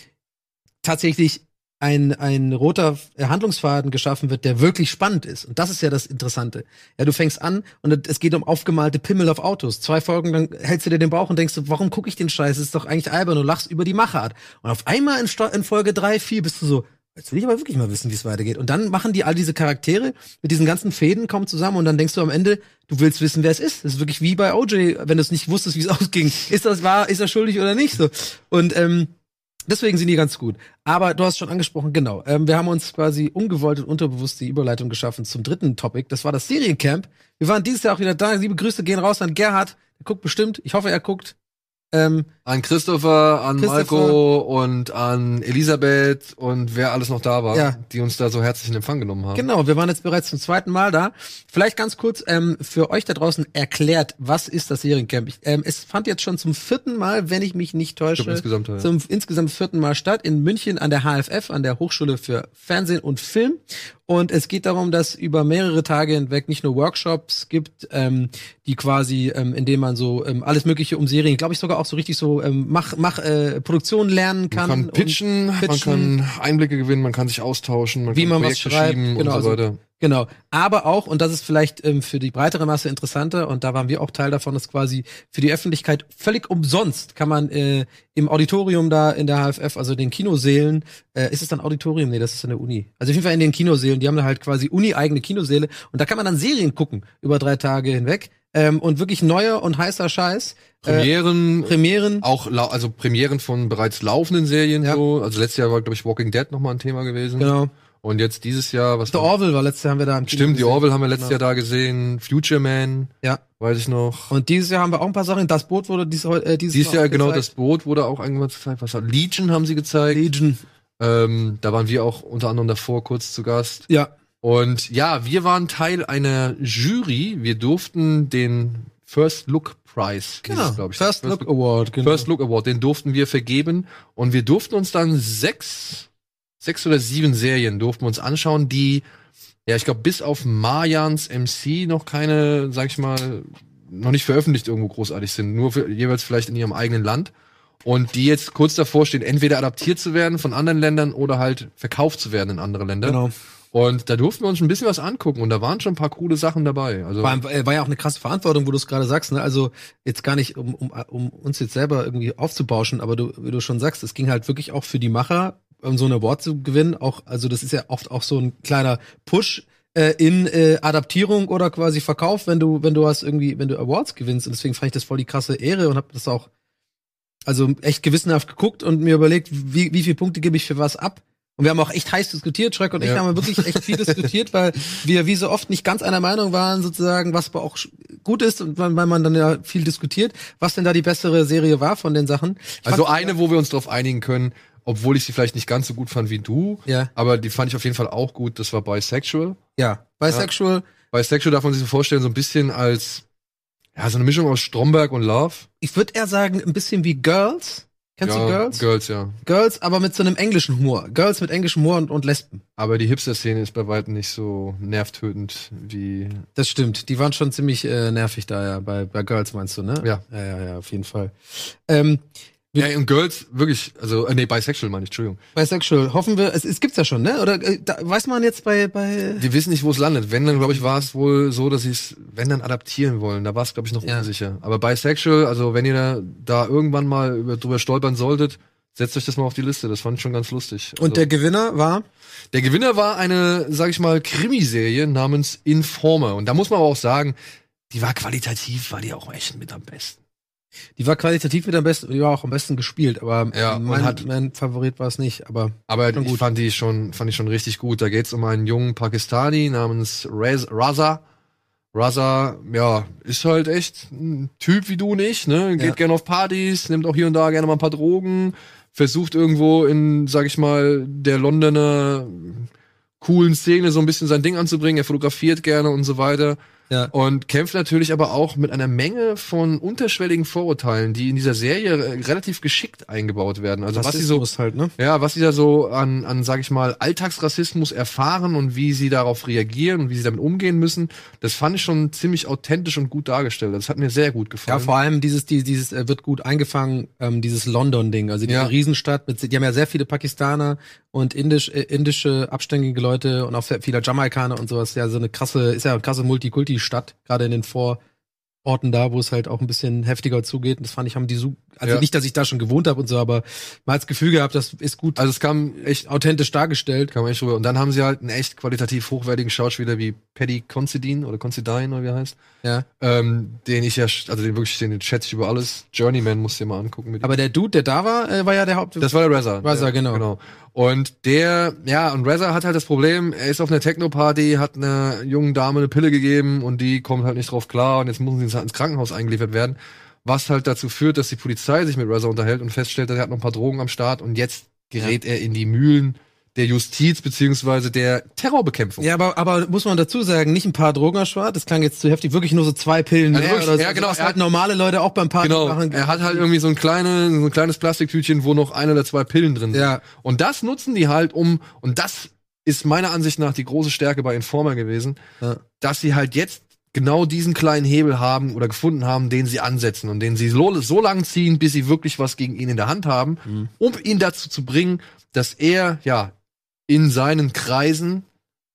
tatsächlich ein, ein roter Handlungsfaden geschaffen wird, der wirklich spannend ist. Und das ist ja das Interessante. Ja, du fängst an und es geht um aufgemalte Pimmel auf Autos. Zwei Folgen lang hältst du dir den Bauch und denkst du, warum gucke ich den Scheiß? Das ist doch eigentlich albern und lachst über die Machart. Und auf einmal in, in Folge drei, vier bist du so, jetzt will ich aber wirklich mal wissen, wie es weitergeht. Und dann machen die all diese Charaktere mit diesen ganzen Fäden kommen zusammen und dann denkst du am Ende, du willst wissen, wer es ist. Das ist wirklich wie bei OJ, wenn du es nicht wusstest, wie es ausging. Ist das wahr, ist er schuldig oder nicht? So. Und ähm, Deswegen sind die ganz gut. Aber du hast schon angesprochen, genau. Ähm, wir haben uns quasi ungewollt und unterbewusst die Überleitung geschaffen zum dritten Topic. Das war das Seriencamp. Wir waren dieses Jahr auch wieder da. Liebe Grüße gehen raus an Gerhard. Der guckt bestimmt. Ich hoffe, er guckt. Ähm, An Christopher, an Christopher. Malko und an Elisabeth und wer alles noch da war, Ja. die uns da so herzlich in Empfang genommen haben. Genau, wir waren jetzt bereits zum zweiten Mal da. Vielleicht ganz kurz ähm, für euch da draußen erklärt, was ist das Seriencamp? Ich, ähm, es fand jetzt schon zum vierten Mal, wenn ich mich nicht täusche, glaub, insgesamt, ja. zum insgesamt vierten Mal statt in München an der HFF, an der Hochschule für Fernsehen und Film. Und es geht darum, dass über mehrere Tage hinweg nicht nur Workshops gibt, ähm, die quasi, ähm, in denen man so ähm, alles Mögliche um Serien, glaube ich sogar auch so richtig so ähm, mach, mach äh, Produktion lernen kann. Man kann und pitchen, man pitchen. kann Einblicke gewinnen, man kann sich austauschen, man Wie kann man was Projekte schreibt, schieben genau, und so also- weiter. Genau. Aber auch, und das ist vielleicht ähm, für die breitere Masse interessanter, und da waren wir auch Teil davon, ist quasi für die Öffentlichkeit völlig umsonst kann man äh, im Auditorium da in der HFF, also den Kinosälen, äh, ist es dann Auditorium? Nee, das ist in der Uni. Also auf jeden Fall in den Kinosälen, die haben da halt quasi uni-eigene Kinosäle und da kann man dann Serien gucken über drei Tage hinweg. Ähm, und wirklich neuer und heißer Scheiß. Äh, Premieren, Premieren. auch also Premieren von bereits laufenden Serien Ja. so. Also letztes Jahr war, glaube ich, Walking Dead nochmal ein Thema gewesen. Genau. Und jetzt dieses Jahr, was The Orville war letztes Jahr haben wir da im Stimmt, die. Orville haben wir letztes Genau. Jahr da gesehen. Future Man, Ja. weiß ich noch. Und dieses Jahr haben wir auch ein paar Sachen. Das Boot wurde dieses, äh, dieses, Dieses Mal Jahr, genau, das Boot wurde auch irgendwann gezeigt. Was war? Legion haben sie gezeigt. Legion. Ähm, da waren wir auch unter anderem davor kurz zu Gast. Ja. Und ja, wir waren Teil einer Jury. Wir durften den First Look Prize, Genau. es, glaub ich. First Look Award, genau. First Look Award, den durften wir vergeben. Und wir durften uns dann sechs, sechs oder sieben Serien durften wir uns anschauen, die, ja, ich glaube, bis auf Mayans MC noch keine, sag ich mal, noch nicht veröffentlicht irgendwo großartig sind. Nur für, jeweils vielleicht in ihrem eigenen Land. Und die jetzt kurz davor stehen, entweder adaptiert zu werden von anderen Ländern oder halt verkauft zu werden in andere Länder. Genau. Und da durften wir uns ein bisschen was angucken und da waren schon ein paar coole Sachen dabei. Also War, äh, war ja auch eine krasse Verantwortung, wo du es gerade sagst. Ne? Also jetzt gar nicht, um, um, um uns jetzt selber irgendwie aufzubauschen, aber du, wie du schon sagst, es ging halt wirklich auch für die Macher, so ein Award zu gewinnen. Auch, also das ist ja oft auch so ein kleiner Push äh, in äh, Adaptierung oder quasi Verkauf, wenn du, wenn du hast irgendwie, wenn du Awards gewinnst. Und deswegen fand ich das voll die krasse Ehre und habe das auch also echt gewissenhaft geguckt und mir überlegt, wie, wie viele Punkte gebe ich für was ab. Und wir haben auch echt heiß diskutiert, Schröck und ich Ja. haben wirklich echt viel diskutiert, weil wir wie so oft nicht ganz einer Meinung waren, sozusagen, was aber auch gut ist, und weil man dann ja viel diskutiert, was denn da die bessere Serie war von den Sachen. Ich Also fand- eine, wo wir uns darauf einigen können, obwohl ich sie vielleicht nicht ganz so gut fand wie du, Ja. aber die fand ich auf jeden Fall auch gut, das war Bisexual. Ja, Bisexual Bisexual darf man sich so vorstellen, so ein bisschen als, ja, so eine Mischung aus Stromberg und Love. Ich würde eher sagen, ein bisschen wie Girls. Kennst ja, du Girls? Girls, ja. Girls, aber mit so einem englischen Humor. Girls mit englischem Humor und, und Lesben. Aber die Hipster-Szene ist bei weitem nicht so nervtötend wie. Das stimmt. Die waren schon ziemlich äh, nervig da, ja. Bei, bei Girls meinst du, ne? Ja. Ja, ja, ja, auf jeden Fall. Ähm, Ja, und Girls, wirklich, also, äh, nee, bisexual meine ich, Entschuldigung. Bisexual, hoffen wir, es, es gibt's ja schon, ne? Oder äh, da, weiß man jetzt bei, bei Die wissen nicht, wo es landet. Wenn, dann, glaube ich, war es wohl so, dass sie es, wenn dann adaptieren wollen. Da war es, glaube ich, noch Ja. unsicher. Aber bisexual, also wenn ihr da, da irgendwann mal über, drüber stolpern solltet, setzt euch das mal auf die Liste. Das fand ich schon ganz lustig. Und der Gewinner war? Der Gewinner war eine, sag ich mal, Krimiserie namens Informer. Und da muss man aber auch sagen, die war qualitativ, war die auch echt mit am besten. Die war qualitativ mit am besten, die war auch am besten gespielt, aber Ja, mein, hat- mein Favorit war es nicht, aber Aber ich gut. fand die schon, fand ich schon richtig gut. Da geht's um einen jungen Pakistani namens Rez, Raza. Raza, ja, ist halt echt ein Typ wie du und ich, ne? Geht Ja. gerne auf Partys, nimmt auch hier und da gerne mal ein paar Drogen, versucht irgendwo in, sag ich mal, der Londoner coolen Szene so ein bisschen sein Ding anzubringen. Er fotografiert gerne und so weiter. Ja. Und kämpft natürlich aber auch mit einer Menge von unterschwelligen Vorurteilen, die in dieser Serie äh, relativ geschickt eingebaut werden. Also was sie so Rassismus halt, ne? ja, was sie da so an, an sag ich mal, Alltagsrassismus erfahren und wie sie darauf reagieren und wie sie damit umgehen müssen, das fand ich schon ziemlich authentisch und gut dargestellt. Das hat mir sehr gut Ja, gefallen. vor allem dieses, die- dieses äh, wird gut eingefangen, ähm, dieses London-Ding. Also diese Ja. Riesenstadt mit, die haben ja sehr viele Pakistaner und indisch, äh, indische abstängige Leute und auch sehr viele Jamaikaner und sowas. Ja, so eine krasse, ist ja eine krasse Multikulti-Stadt, gerade in den Vororten da, wo es halt auch ein bisschen heftiger zugeht. Und das fand ich, haben die so, also Ja. nicht, dass ich da schon gewohnt habe und so, aber hat das Gefühl gehabt, das ist gut also es kam echt, authentisch dargestellt. kam echt rüber. Und dann haben sie halt einen echt qualitativ hochwertigen Schauspieler wie Paddy Considine oder Considine oder wie er heißt. Ja. Ähm, den ich ja, also den wirklich, den schätze ich über alles. Journeyman musst du dir mal angucken. Aber der Dude, der da war, äh, war ja der Haupt. Das war der Reza. Reza, genau. genau. Und der, ja, und Reza hat halt das Problem, er ist auf einer Techno-Party, hat einer jungen Dame eine Pille gegeben und die kommt halt nicht drauf klar und jetzt müssen sie ins Krankenhaus eingeliefert werden. Was halt dazu führt, dass die Polizei sich mit Reza unterhält und feststellt, er hat noch ein paar Drogen am Start und jetzt gerät er in die Mühlen der Justiz beziehungsweise der Terrorbekämpfung. Ja, aber, aber muss man dazu sagen, nicht ein paar Drogenerschwart, das klang jetzt zu heftig, wirklich nur so zwei Pillen Also mehr wirklich, oder so, ja, genau, was er halt hat- normale Leute auch beim Party Genau, machen. er hat halt irgendwie so ein, kleine, so ein kleines Plastiktütchen, wo noch eine oder zwei Pillen drin sind. Ja. Und das nutzen die halt um, und das ist meiner Ansicht nach die große Stärke bei Informer gewesen, Ja. dass sie halt jetzt genau diesen kleinen Hebel haben oder gefunden haben, den sie ansetzen und den sie so, so lang ziehen, bis sie wirklich was gegen ihn in der Hand haben, Mhm. um ihn dazu zu bringen, dass er, ja, in seinen Kreisen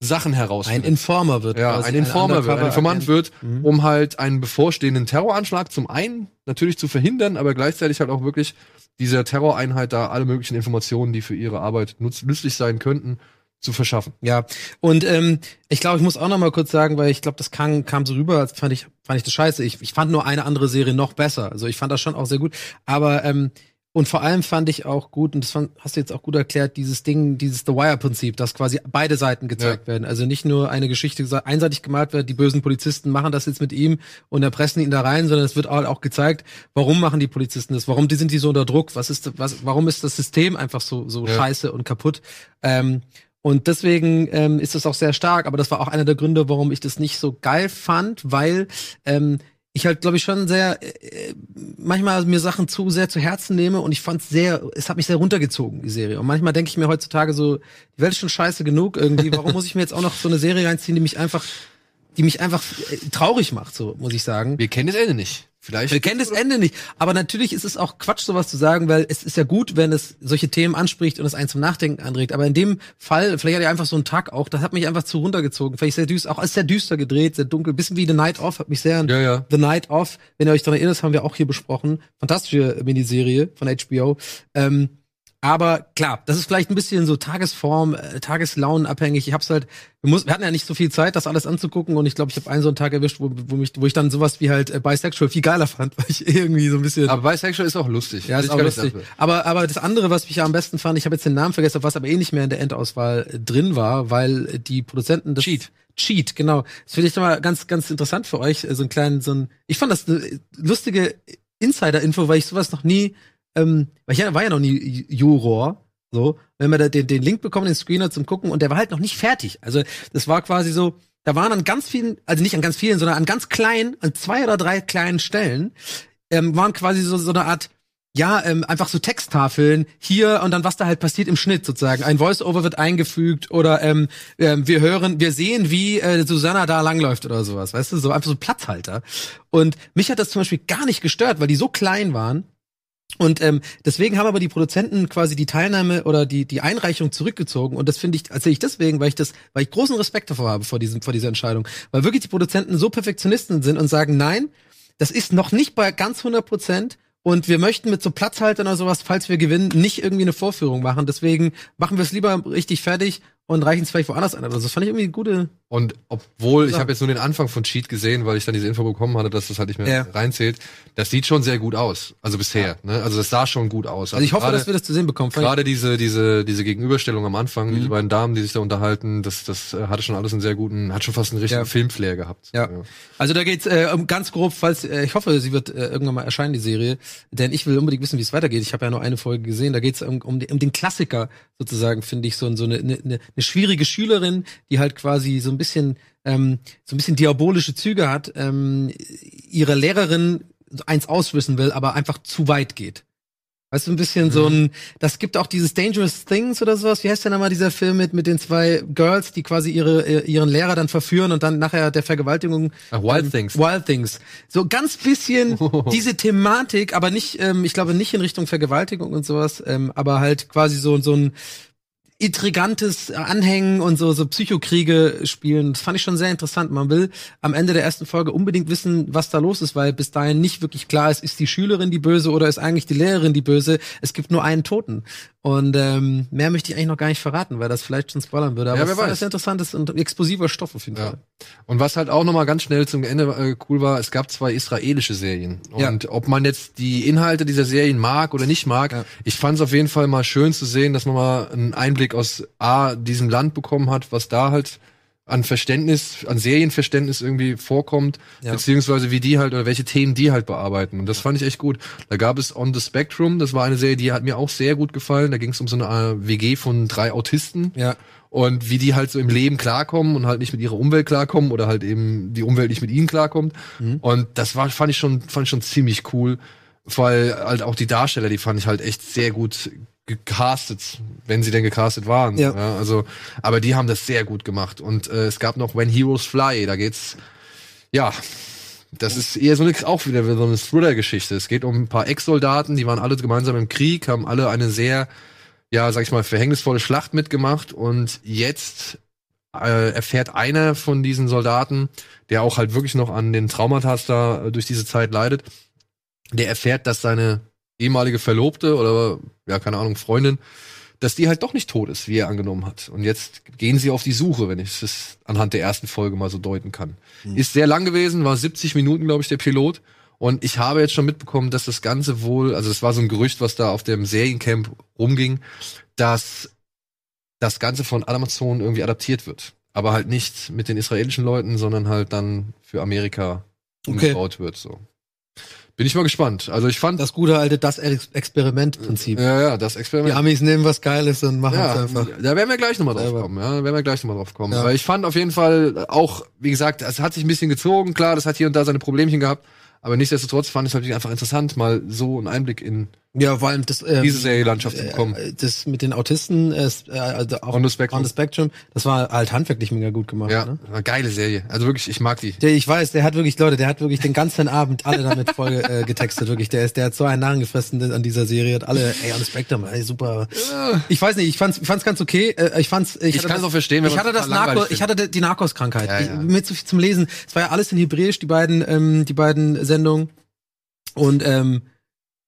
Sachen ein herausfindet. Informer wird. Ja, ein Informer wird, ein Informant Undercover-Agent. wird, Mhm. um halt einen bevorstehenden Terroranschlag zum einen natürlich zu verhindern, aber gleichzeitig halt auch wirklich dieser Terroreinheit da alle möglichen Informationen, die für ihre Arbeit nützlich sein könnten, zu verschaffen. Ja, und ähm, ich glaube, ich muss auch noch mal kurz sagen, weil ich glaube, das kam, kam so rüber, als fand ich, fand ich das scheiße. Ich, ich fand nur eine andere Serie noch besser. Also ich fand das schon auch sehr gut. Aber ähm, und vor allem fand ich auch gut, und das fand, hast du jetzt auch gut erklärt, dieses Ding, dieses The Wire-Prinzip, dass quasi beide Seiten gezeigt werden. Also nicht nur eine Geschichte einseitig gemalt wird, die bösen Polizisten machen das jetzt mit ihm und erpressen ihn da rein, sondern es wird auch, auch gezeigt, warum machen die Polizisten das, warum die sind die so unter Druck, was ist, was, warum ist das System einfach so, so Ja. scheiße und kaputt. Ähm, und deswegen ähm, ist es auch sehr stark, aber das war auch einer der Gründe, warum ich das nicht so geil fand, weil ähm, ich halt, glaube ich, schon sehr äh, manchmal mir Sachen zu sehr zu Herzen nehme und ich fand sehr, es hat mich sehr runtergezogen, die Serie. Und manchmal denke ich mir heutzutage so, die Welt ist schon scheiße genug irgendwie, warum muss ich mir jetzt auch noch so eine Serie reinziehen, die mich einfach, die mich einfach äh, traurig macht, so muss ich sagen. Wir kennen das Ende nicht. Vielleicht. Wir kennen das Ende nicht. Aber natürlich ist es auch Quatsch, sowas zu sagen, weil es ist ja gut, wenn es solche Themen anspricht und es einen zum Nachdenken anregt. Aber in dem Fall, vielleicht hat er einfach so einen Tag auch, das hat mich einfach zu runtergezogen. Vielleicht sehr düster, auch ist sehr düster gedreht, sehr dunkel, bisschen wie The Night Off, hat mich sehr an Ja, ja. The Night Off, wenn ihr euch daran erinnert, haben wir auch hier besprochen. Fantastische Miniserie von HBO. Ähm, aber klar, das ist vielleicht ein bisschen so Tagesform, äh, Tageslaunenabhängig. Ich hab's halt, wir, muss, wir hatten ja nicht so viel Zeit, das alles anzugucken und ich glaube, ich habe einen so einen Tag erwischt, wo, wo, mich, wo ich dann sowas wie halt äh, Bisexual viel geiler fand, weil ich irgendwie so ein bisschen aber Bisexual ist auch lustig. ja, ist auch lustig. Aber, aber das andere, was mich ja am besten fand, ich habe jetzt den Namen vergessen, was aber eh nicht mehr in der Endauswahl äh, drin war, weil äh, die Produzenten das Cheat. Cheat, genau. Das finde ich doch mal ganz, ganz interessant für euch. äh, So einen kleinen, so ein. Ich fand das eine äh, lustige Insider-Info, weil ich sowas noch nie, ähm, weil ich war ja noch nie Ju- Juror. So, wenn wir da den, den Link bekommen, den Screener zum Gucken, und der war halt noch nicht fertig. Also, das war quasi so, da waren an ganz vielen, also nicht an ganz vielen, sondern an ganz kleinen, an zwei oder drei kleinen Stellen, ähm, waren quasi so, so eine Art ja, ähm, einfach so Texttafeln hier und dann was da halt passiert im Schnitt sozusagen. Ein Voice-Over wird eingefügt oder ähm, ähm, wir hören, wir sehen, wie äh, Susanna da langläuft oder sowas, weißt du, so einfach so Platzhalter. Und mich hat das zum Beispiel gar nicht gestört, weil die so klein waren. Und ähm, deswegen haben aber die Produzenten quasi die Teilnahme oder die die Einreichung zurückgezogen und das finde ich erzähle ich deswegen, weil ich das weil ich großen Respekt davor habe vor diesem vor dieser Entscheidung, weil wirklich die Produzenten so Perfektionisten sind und sagen, nein, das ist noch nicht bei ganz 100 Prozent und wir möchten mit so Platzhaltern oder sowas, falls wir gewinnen, nicht irgendwie eine Vorführung machen. Deswegen machen wir es lieber richtig fertig und reichen es vielleicht woanders an. Also das fand ich irgendwie eine gute. Und obwohl, ich Ja. habe jetzt nur den Anfang von Cheat gesehen, weil ich dann diese Info bekommen hatte, dass das halt nicht mehr Ja. reinzählt. Das sieht schon sehr gut aus. Also bisher. Ne? Also das sah schon gut aus. Also ich hoffe, gerade- dass wir das zu sehen bekommen. Gerade diese, diese, diese Gegenüberstellung am Anfang, Mhm. diese beiden Damen, die sich da unterhalten, das, das äh, hatte schon alles einen sehr guten, hat schon fast einen richtigen Ja. Filmflair gehabt. Ja. Also da geht's äh, um ganz grob, falls äh, ich hoffe, sie wird äh, irgendwann mal erscheinen die Serie, denn ich will unbedingt wissen, wie es weitergeht. Ich habe ja nur eine Folge gesehen. Da geht's um, um, den- um den Klassiker sozusagen, finde ich, so, so eine, eine, eine schwierige Schülerin, die halt quasi so ein bisschen ähm, so ein bisschen diabolische Züge hat, ähm, ihre Lehrerin eins auswissen will, aber einfach zu weit geht. Weißt du, ein bisschen so ein, das gibt auch dieses Dangerous Things oder sowas. Wie heißt denn nochmal dieser Film mit, mit den zwei Girls, die quasi ihre, äh, ihren Lehrer dann verführen und dann nachher der Vergewaltigung. Ach, Wild ähm, Things. Wild Things. So ganz bisschen diese Thematik, aber nicht, ähm, ich glaube nicht in Richtung Vergewaltigung und sowas, ähm, aber halt quasi so, so ein intrigantes Anhängen und so, so Psychokriege spielen. Das fand ich schon sehr interessant. Man will am Ende der ersten Folge unbedingt wissen, was da los ist, weil bis dahin nicht wirklich klar ist, ist die Schülerin die Böse oder ist eigentlich die Lehrerin die Böse. Es gibt nur einen Toten. Und ähm, mehr möchte ich eigentlich noch gar nicht verraten, weil das vielleicht schon spoilern würde. Aber Ja, es wer ist alles weiß. sehr interessantes und explosiver Stoff auf jeden Ja. Fall. Und was halt auch nochmal ganz schnell zum Ende äh, cool war, es gab zwei israelische Serien. Ja. Und ob man jetzt die Inhalte dieser Serien mag oder nicht mag, ich fand es auf jeden Fall mal schön zu sehen, dass man mal einen Einblick aus A, diesem Land bekommen hat, was da halt an Verständnis, an Serienverständnis irgendwie vorkommt, Ja. beziehungsweise wie die halt oder welche Themen die halt bearbeiten. Und das fand ich echt gut. Da gab es On the Spectrum, das war eine Serie, die hat mir auch sehr gut gefallen. Da ging es um so eine äh, WG von drei Autisten Ja. und wie die halt so im Leben klarkommen und halt nicht mit ihrer Umwelt klarkommen oder halt eben die Umwelt nicht mit ihnen klarkommt. Und das war, fand ich schon, fand ich schon ziemlich cool, weil halt auch die Darsteller, die fand ich halt echt sehr gut gecastet, wenn sie denn gecastet waren. Ja. also, aber die haben das sehr gut gemacht. Und äh, es gab noch When Heroes Fly, da geht's, ja, das ist eher so eine, auch wieder so eine Thriller-Geschichte. Es geht um ein paar Ex-Soldaten, die waren alle gemeinsam im Krieg, haben alle eine sehr, ja, sag ich mal, verhängnisvolle Schlacht mitgemacht und jetzt äh, erfährt einer von diesen Soldaten, der auch halt wirklich noch an den Traumata da äh, durch diese Zeit leidet, der erfährt, dass seine ehemalige Verlobte oder, ja, keine Ahnung, Freundin, dass die halt doch nicht tot ist, wie er angenommen hat. Und jetzt gehen sie auf die Suche, wenn ich es anhand der ersten Folge mal so deuten kann. Ist sehr lang gewesen, war 70 Minuten, glaube ich, der Pilot. Und ich habe jetzt schon mitbekommen, dass das Ganze wohl, also es war so ein Gerücht, was da auf dem Seriencamp rumging, dass das Ganze von Amazon irgendwie adaptiert wird. Aber halt nicht mit den israelischen Leuten, sondern halt dann für Amerika Okay. umgebaut wird. So. Bin ich mal gespannt. Also ich fand Das gute alte das Ex Experiment-Prinzip. ja, ja, das Die Experiment. Amis nehmen was Geiles und machen es Ja, einfach. da werden wir gleich nochmal drauf Selber. kommen. Ja, da werden wir gleich nochmal drauf kommen. Ja. Weil ich fand auf jeden Fall auch, wie gesagt, es hat sich ein bisschen gezogen. Klar, das hat hier und da seine Problemchen gehabt. Aber nichtsdestotrotz fand ich es natürlich einfach interessant, mal so einen Einblick in Ja, vor allem das, ähm, diese Serienlandschaft zu bekommen. äh, das mit den Autisten, äh, äh, also auch On the Spectrum. on the Spectrum, das war halt handwerklich mega gut gemacht. Ja, Ne? eine geile Serie. Also wirklich, ich mag die. Der, ich weiß, der hat wirklich, Leute, der hat wirklich den ganzen Abend alle damit voll äh, getextet, wirklich. Der ist, der hat so einen Narren gefressen an dieser Serie, hat alle, ey, on the Spectrum, ey, super. Ich weiß nicht, ich fand's, ich fand's ganz okay. Äh, ich fand's, ich, Ich kann's das- auch verstehen, wenn ich hatte es das Narco, ich hatte die Narcos-Krankheit. Ja, ja. Mir zu viel zum Lesen. Es war ja alles in Hebräisch, die beiden, ähm, die beiden Sendungen. Und ähm,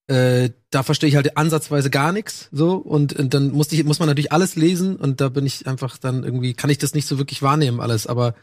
äh, da verstehe ich halt ansatzweise gar nichts so. Und, und dann musste ich muss man natürlich alles lesen und da bin ich einfach dann irgendwie kann ich das nicht so wirklich wahrnehmen alles. Aber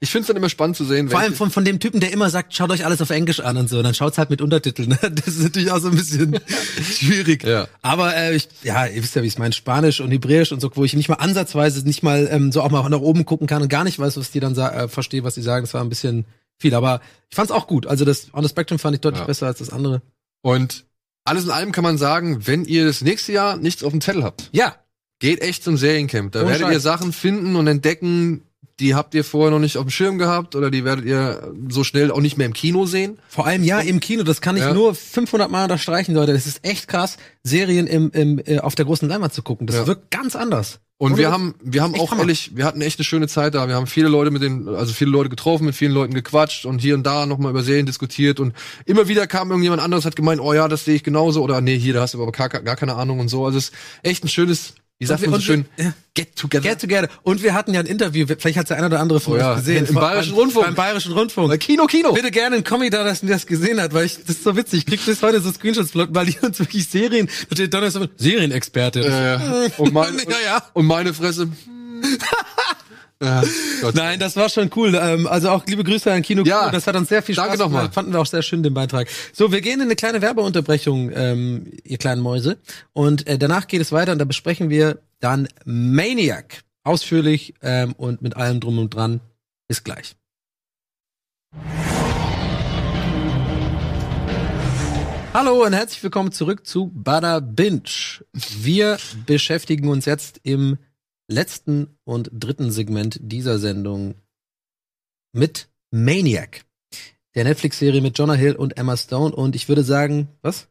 Ich finde es dann immer spannend zu sehen, vor allem von, von dem Typen der immer sagt schaut euch alles auf Englisch an und so. Dann schaut's halt mit Untertiteln ne? das ist natürlich auch so ein bisschen schwierig. Ja. aber äh, ich, ja ihr wisst ja wie ich mein Spanisch und Hebräisch und so wo ich nicht mal ansatzweise nicht mal ähm, so auch mal nach oben gucken kann und gar nicht weiß was die dann äh, verstehe was sie sagen. Das war ein bisschen viel. Aber ich fand's auch gut. Also das On the Spectrum fand ich deutlich Ja. besser als das andere. Und alles in allem kann man sagen, wenn ihr das nächste Jahr nichts auf dem Zettel habt, ja geht echt zum Seriencamp. Da Ohne werdet Scheiß. ihr Sachen finden und entdecken, die habt ihr vorher noch nicht auf dem Schirm gehabt oder die werdet ihr so schnell auch nicht mehr im Kino sehen. Vor allem ja im Kino, das kann ich Ja. nur 500 Mal unterstreichen, Leute. Das ist echt krass, Serien im, im, äh, auf der großen Leinwand zu gucken. Das Ja. wirkt ganz anders. Und wir haben, wir haben auch ehrlich, wir hatten echt eine schöne Zeit da. Wir haben viele Leute mit den, also viele Leute getroffen, mit vielen Leuten gequatscht und hier und da nochmal über Serien diskutiert und immer wieder kam irgendjemand anderes, hat gemeint, oh ja, das sehe ich genauso oder nee, hier, da hast du aber gar, gar keine Ahnung und so. Also es ist echt ein schönes, wie sagt man so schön, ja. get together. Get together. Und wir hatten ja ein Interview, vielleicht hat der eine oder andere von Oh ja, gesehen. im Bayerischen Rundfunk. Beim Bayerischen Rundfunk. Kino, Kino. Bitte gerne einen Kommi da, dass ihr das gesehen hat, weil ich, das ist so witzig. Ich krieg bis heute so Screenshots, weil die uns wirklich Serien, da steht Donner so, Serienexperte. Äh, und, mein, Ja, ja. und meine Fresse. ja. Nein, das war schon cool. Ähm, also auch liebe Grüße an Kino. Ja. Kino. Das hat uns sehr viel Spaß Danke nochmal. gemacht. Fanden wir auch sehr schön, den Beitrag. So, wir gehen in eine kleine Werbeunterbrechung, ähm, ihr kleinen Mäuse. Und äh, danach geht es weiter und da besprechen wir dann Maniac. Ausführlich ähm, und mit allem drum und dran. Bis gleich. Hallo und herzlich willkommen zurück zu Bada Binge. Wir beschäftigen uns jetzt im letzten und dritten Segment dieser Sendung mit Maniac, der Netflix-Serie mit Jonah Hill und Emma Stone. Und ich würde sagen, was?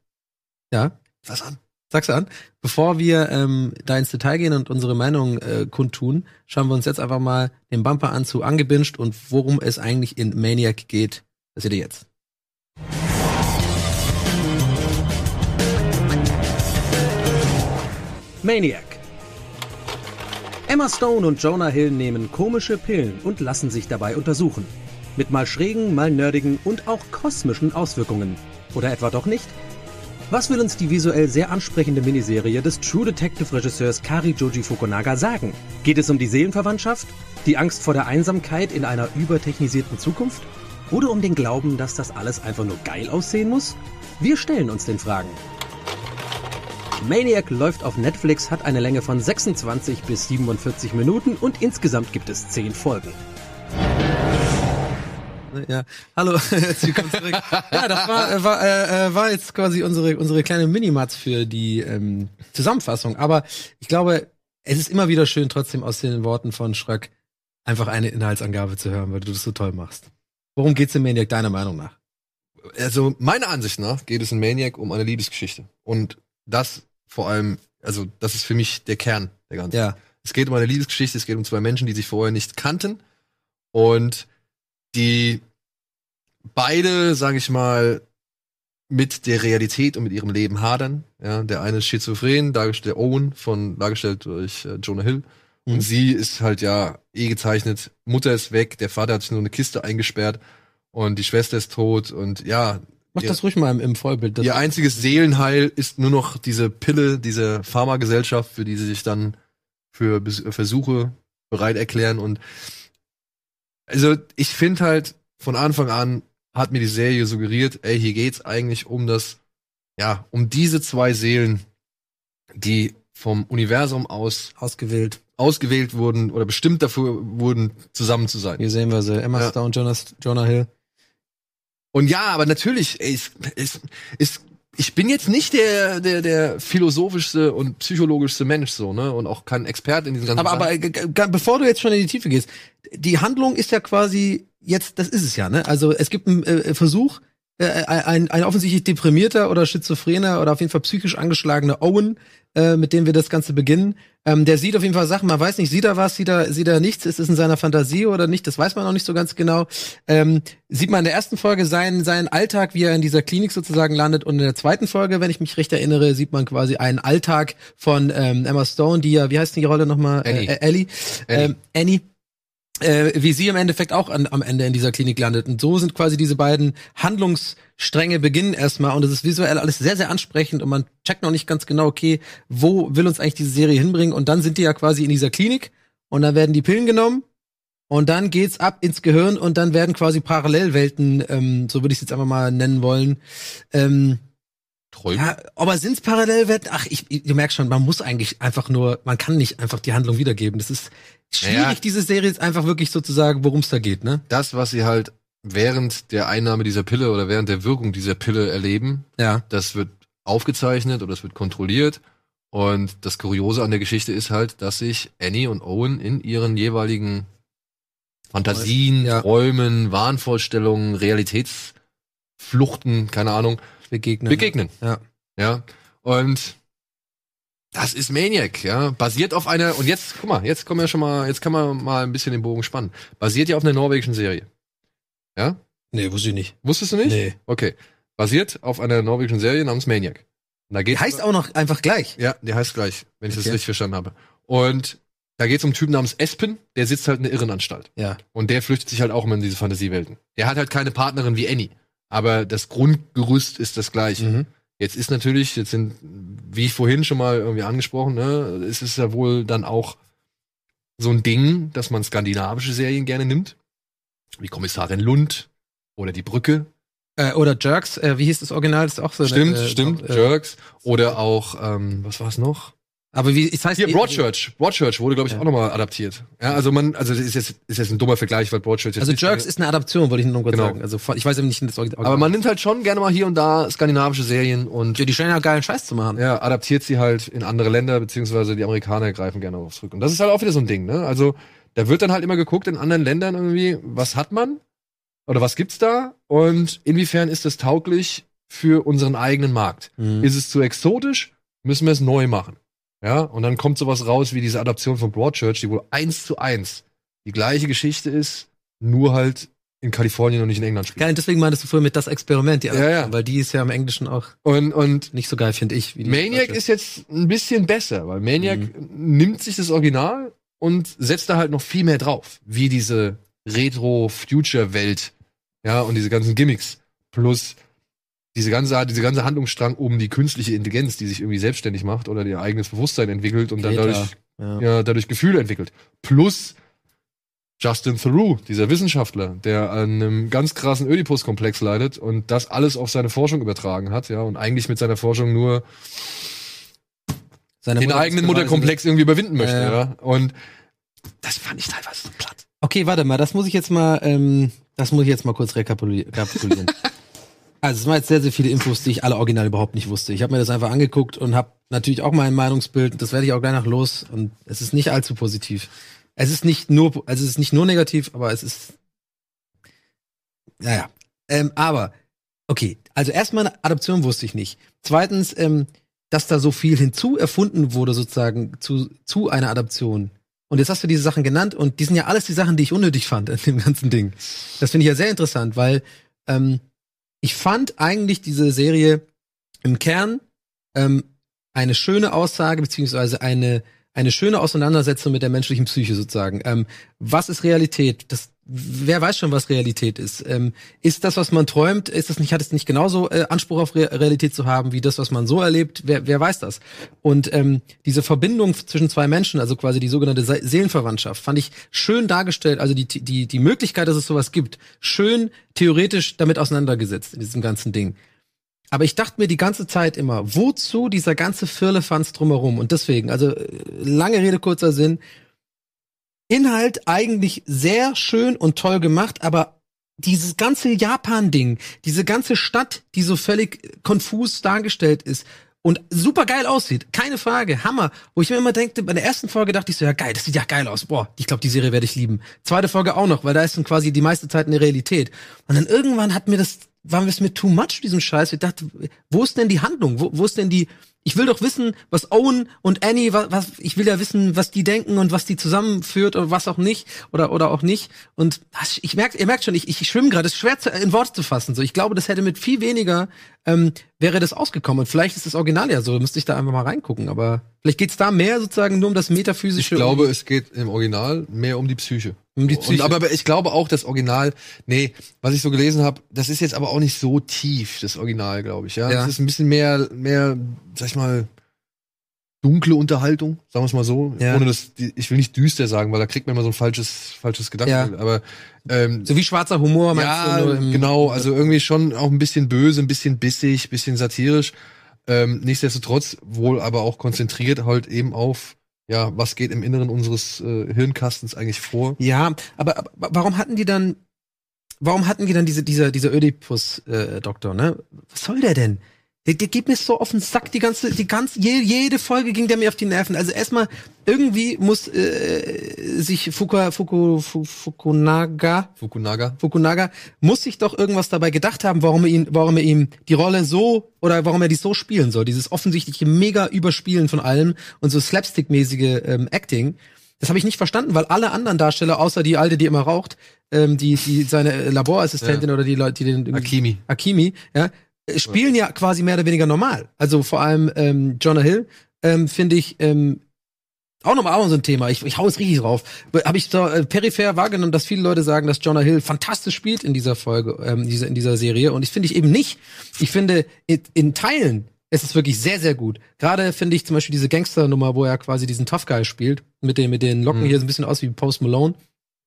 Ja, Was an? sag's an. Bevor wir ähm, da ins Detail gehen und unsere Meinung äh, kundtun, schauen wir uns jetzt einfach mal den Bumper an zu Angebinged und worum es eigentlich in Maniac geht. Das seht ihr jetzt. Maniac. Emma Stone und Jonah Hill nehmen komische Pillen und lassen sich dabei untersuchen. Mit mal schrägen, mal nerdigen und auch kosmischen Auswirkungen. Oder etwa doch nicht? Was will uns die visuell sehr ansprechende Miniserie des True Detective Regisseurs Kari Joji Fukunaga sagen? Geht es um die Seelenverwandtschaft? Die Angst vor der Einsamkeit in einer übertechnisierten Zukunft? Oder um den Glauben, dass das alles einfach nur geil aussehen muss? Wir stellen uns den Fragen. Maniac läuft auf Netflix, hat eine Länge von 26 bis 47 Minuten und insgesamt gibt es 10 Folgen. Ja, hallo, herzlich willkommen zurück. Ja, das war, äh, war, äh, äh, war jetzt quasi unsere, unsere kleine Minimatz für die ähm, Zusammenfassung. Aber ich glaube, es ist immer wieder schön, trotzdem aus den Worten von Schröck einfach eine Inhaltsangabe zu hören, weil du das so toll machst. Worum geht's in Maniac deiner Meinung nach? Also meiner Ansicht nach geht es in Maniac um eine Liebesgeschichte. Und das vor allem, also das ist für mich der Kern der ganzen. Ja, Es geht um eine Liebesgeschichte, es geht um zwei Menschen, die sich vorher nicht kannten und die beide, sage ich mal, mit der Realität und mit ihrem Leben hadern. Ja, der eine ist schizophren, dargestellt Owen von dargestellt durch äh, Jonah Hill Mhm. und sie ist halt ja eh gezeichnet. Mutter ist weg, der Vater hat sich nur eine Kiste eingesperrt und die Schwester ist tot und ja, mach Ja. das ruhig mal im, im Vollbild. Ihr einziges Seelenheil ist nur noch diese Pille, diese Pharmagesellschaft, für die sie sich dann für Versuche bereit erklären. Und also ich finde halt, von Anfang an hat mir die Serie suggeriert, ey, hier geht's eigentlich um das, ja, um diese zwei Seelen, die vom Universum aus ausgewählt. ausgewählt wurden oder bestimmt dafür wurden, zusammen zu sein. Hier sehen wir sie. Emma Ja. Stone, Jonas, Jonah Hill. Und ja, aber natürlich, ey, es, es, es, ich bin jetzt nicht der, der, der philosophischste und psychologischste Mensch so, ne? Und auch kein Experte in diesen ganzen Aber, aber Sachen. äh, g- g- bevor du jetzt schon in die Tiefe gehst, die Handlung ist ja quasi jetzt, das ist es ja, ne? Also es gibt einen äh, Versuch, äh, ein, ein offensichtlich deprimierter oder schizophrener oder auf jeden Fall psychisch angeschlagener Owen, äh, mit dem wir das Ganze beginnen. Ähm, der sieht auf jeden Fall Sachen, man weiß nicht, sieht er was, sieht er, sieht er nichts, ist es in seiner Fantasie oder nicht, das weiß man noch nicht so ganz genau. Ähm, sieht man in der ersten Folge seinen, seinen Alltag, wie er in dieser Klinik sozusagen landet und in der zweiten Folge, wenn ich mich recht erinnere, sieht man quasi einen Alltag von ähm, Emma Stone, die ja, wie heißt die Rolle nochmal? Annie. Äh, Ellie. Annie. Ähm, Annie. Äh, wie sie im Endeffekt auch an, am Ende in dieser Klinik landet. Und so sind quasi diese beiden Handlungsstränge beginnen erstmal und es ist visuell alles sehr, sehr ansprechend und man checkt noch nicht ganz genau, okay, wo will uns eigentlich diese Serie hinbringen und dann sind die ja quasi in dieser Klinik und dann werden die Pillen genommen und dann geht's ab ins Gehirn und dann werden quasi Parallelwelten, ähm, so würde ich es jetzt einfach mal nennen wollen, ähm, Träume. ja, aber sind's Parallelwelten? Ach, ich, ich, du merkst schon, man muss eigentlich einfach nur, man kann nicht einfach die Handlung wiedergeben. Das ist schwierig, Naja. diese Serie jetzt einfach wirklich so zu sagen, worum es da geht, ne? Das, was sie halt während der Einnahme dieser Pille oder während der Wirkung dieser Pille erleben, Ja. das wird aufgezeichnet oder das wird kontrolliert. Und das Kuriose an der Geschichte ist halt, dass sich Annie und Owen in ihren jeweiligen Fantasien, Ja. Träumen, Wahnvorstellungen, Realitätsfluchten, keine Ahnung, begegnen. begegnen. Ja. Ja. Und das ist Maniac, ja. Basiert auf einer, und jetzt, guck mal, jetzt kommen wir schon mal, jetzt kann man mal ein bisschen den Bogen spannen. Basiert ja auf einer norwegischen Serie. Ja? Nee, wusste ich nicht. Wusstest du nicht? Nee. Okay. Basiert auf einer norwegischen Serie namens Maniac. Und da Die geht's heißt auch noch einfach gleich. Ja, der heißt gleich, wenn ich das Okay. richtig verstanden habe. Und da geht's um einen Typen namens Espen, der sitzt halt in der Irrenanstalt. Ja. Und der flüchtet sich halt auch immer in diese Fantasiewelten. Der hat halt keine Partnerin wie Annie. Aber das Grundgerüst ist das gleiche. Mhm. Jetzt ist natürlich, jetzt sind, wie ich vorhin schon mal irgendwie angesprochen, ne, es ist ja wohl dann auch so ein Ding, dass man skandinavische Serien gerne nimmt. Wie Kommissarin Lund oder Die Brücke. Äh, oder Jerks, äh, wie hieß das Original? Das ist auch so. eine, Stimmt, äh, stimmt. Äh, Jerks. Oder auch, ähm, was war es noch? Aber wie, es heißt Hier, Broadchurch. Broadchurch wurde, glaube ich, Ja. auch nochmal adaptiert. Ja, also man, also das ist jetzt, ist jetzt ein dummer Vergleich, weil Broadchurch jetzt Also Jerks ist eine Adaption, wollte ich nur kurz Genau. sagen. Also ich weiß eben nicht das Original. aber man nimmt halt schon gerne mal hier und da skandinavische Serien und ja, die scheinen ja geilen Scheiß zu machen. ja, adaptiert sie halt in andere Länder, beziehungsweise die Amerikaner greifen gerne darauf zurück. Und das ist halt auch wieder so ein Ding, ne? Also, da wird dann halt immer geguckt in anderen Ländern irgendwie, was hat man? Oder was gibt's da? Und inwiefern ist das tauglich für unseren eigenen Markt? Mhm. Ist es zu exotisch? Müssen wir es neu machen. Ja, und dann kommt sowas raus wie diese Adaption von Broadchurch, die wohl eins zu eins die gleiche Geschichte ist, nur halt in Kalifornien und nicht in England spielt. Geil, deswegen meintest du vorher mit das Experiment, die Ja, ja. weil die ist ja im Englischen auch Und, und nicht so geil, finde ich. Wie die Maniac ist jetzt ein bisschen besser, weil Maniac Mhm. nimmt sich das Original und setzt da halt noch viel mehr drauf, wie diese Retro-Future-Welt, ja, und diese ganzen Gimmicks, plus diese ganze, diese ganze Handlungsstrang um die künstliche Intelligenz, die sich irgendwie selbstständig macht oder ihr eigenes Bewusstsein entwickelt und dann dadurch, Ja. ja, dadurch Gefühle entwickelt. Plus Justin Theroux, dieser Wissenschaftler, der an einem ganz krassen Oedipus-Komplex leidet und das alles auf seine Forschung übertragen hat, ja, und eigentlich mit seiner Forschung nur Seine den Mutter eigenen. Mutterkomplex irgendwie überwinden möchte, ja. ja. Und das fand ich teilweise so platt. Okay, warte mal, das muss ich jetzt mal, ähm, das muss ich jetzt mal kurz rekapitulieren. also es waren jetzt sehr, sehr viele Infos, die ich alle original überhaupt nicht wusste. Ich habe mir das einfach angeguckt und habe natürlich auch mein Meinungsbild. Das werde ich auch gleich nach los und es ist nicht allzu positiv. Es ist nicht nur, also es ist nicht nur negativ, aber es ist, naja. Ähm, aber okay, also erstmal eine Adoption wusste ich nicht. Zweitens, ähm, dass da so viel hinzu erfunden wurde sozusagen zu zu einer Adaption. Und jetzt hast du diese Sachen genannt und die sind ja alles die Sachen, die ich unnötig fand in dem ganzen Ding. Das finde ich ja sehr interessant, weil ähm, ich fand eigentlich diese Serie im Kern ähm, eine schöne Aussage beziehungsweise eine eine schöne Auseinandersetzung mit der menschlichen Psyche sozusagen. Ähm, was ist Realität? Das, wer weiß schon, was Realität ist? Ähm, ist das, was man träumt, ist das nicht, hat es nicht genauso äh, Anspruch auf Re Realität zu haben, wie das, was man so erlebt? Wer, wer weiß das? Und ähm, diese Verbindung zwischen zwei Menschen, also quasi die sogenannte Se Seelenverwandtschaft, fand ich schön dargestellt. Also die, die, die Möglichkeit, dass es sowas gibt, schön theoretisch damit auseinandergesetzt in diesem ganzen Ding. Aber ich dachte mir die ganze Zeit immer, wozu dieser ganze Firlefanz drumherum? Und deswegen, also äh, lange Rede, kurzer Sinn. Inhalt eigentlich sehr schön und toll gemacht, aber dieses ganze Japan-Ding, diese ganze Stadt, die so völlig konfus dargestellt ist und super geil aussieht, keine Frage, Hammer. Wo ich mir immer denkte, bei der ersten Folge dachte ich so, ja geil, das sieht ja geil aus, boah, ich glaube, die Serie werde ich lieben. Zweite Folge auch noch, weil da ist dann quasi die meiste Zeit eine Realität. Und dann irgendwann hat mir das, war mir das mit too much, diesem Scheiß. Ich dachte, wo ist denn die Handlung? Wo, wo ist denn die, ich will doch wissen, was Owen und Annie, was, was, ich will ja wissen, was die denken und was die zusammenführt oder was auch nicht oder oder auch nicht. Und das, ich merke, ihr merkt schon, ich, ich schwimme gerade, es ist schwer zu, in Worte zu fassen. So, ich glaube, das hätte mit viel weniger ähm, wäre das ausgekommen. Und vielleicht ist das Original ja so, müsste ich da einfach mal reingucken. Aber vielleicht geht's da mehr sozusagen nur um das Ich metaphysische. glaube, es geht im Original mehr um die Psyche. Um die Psyche. Und, aber ich glaube auch, das Original, nee, was ich so gelesen habe, das ist jetzt aber auch nicht so tief, das Original, glaube ich. Ja, Ja. Es ist ein bisschen mehr, mehr, sag ich mal, dunkle Unterhaltung, sagen wir es mal so. Ja. Ohne das, ich will nicht düster sagen, weil da kriegt man immer so ein falsches, falsches Gedankenbild. Aber ähm, so wie schwarzer Humor, meinst ja, du? nur genau, also irgendwie schon auch ein bisschen böse, ein bisschen bissig, ein bisschen satirisch. Ähm, nichtsdestotrotz wohl aber auch konzentriert halt eben auf, ja, was geht im Inneren unseres äh, Hirnkastens eigentlich vor. Ja, aber, aber warum hatten die dann, warum hatten die dann diese, dieser, dieser Oedipus-Doktor, ne? Was soll der denn? Der, der geht mir so auf den Sack, die ganze, die ganze, jede, Folge ging der mir auf die Nerven. Also erstmal, irgendwie muss äh, sich Fuku, Fu- Fukunaga, Fukunaga. Fukunaga muss sich doch irgendwas dabei gedacht haben, warum er ihn, warum er ihm die Rolle so oder warum er die so spielen soll. Dieses offensichtliche mega Überspielen von allem und so slapstick-mäßige ähm, Acting. Das habe ich nicht verstanden, weil alle anderen Darsteller, außer die alte, die immer raucht, ähm, die, die seine Laborassistentin oder die Leute, die den Akimi. Akimi, ja, spielen ja quasi mehr oder weniger normal. Also vor allem ähm, Jonah Hill ähm, finde ich ähm, auch nochmal auch so ein Thema. Ich, ich hau es richtig drauf. Habe ich da äh, peripher wahrgenommen, dass viele Leute sagen, dass Jonah Hill fantastisch spielt in dieser Folge, ähm, dieser, in dieser Serie. Und ich finde ich eben nicht. Ich finde in, in Teilen ist es wirklich sehr, sehr gut. Gerade finde ich zum Beispiel diese Gangster-Nummer, wo er quasi diesen Tough Guy spielt, mit den, mit den Locken Mhm. hier so ein bisschen aus wie Post Malone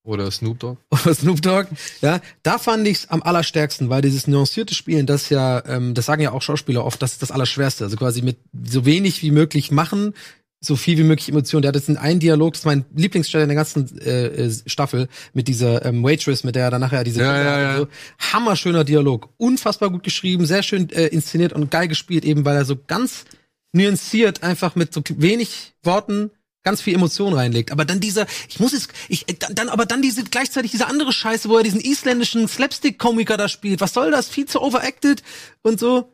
Oder Snoop Dogg. oder Snoop Dogg, ja, da fand ich's am allerstärksten, weil dieses nuancierte Spielen, das ja, ähm, das sagen ja auch Schauspieler oft, das ist das Allerschwerste. Also quasi mit so wenig wie möglich machen, so viel wie möglich Emotionen. Der hat jetzt in einen Dialog, das ist mein Lieblingsstelle in der ganzen äh, äh, Staffel, mit dieser ähm, Waitress, mit der er dann nachher diese Ja, ja, ja. so. Hammerschöner Dialog, unfassbar gut geschrieben, sehr schön äh, inszeniert und geil gespielt, eben weil er so ganz nuanciert einfach mit so wenig Worten ganz viel Emotion reinlegt. Aber dann dieser, ich muss es, ich, äh, dann, aber dann diese gleichzeitig diese andere Scheiße, wo er diesen isländischen Slapstick-Komiker da spielt. Was soll das? Viel zu overacted und so.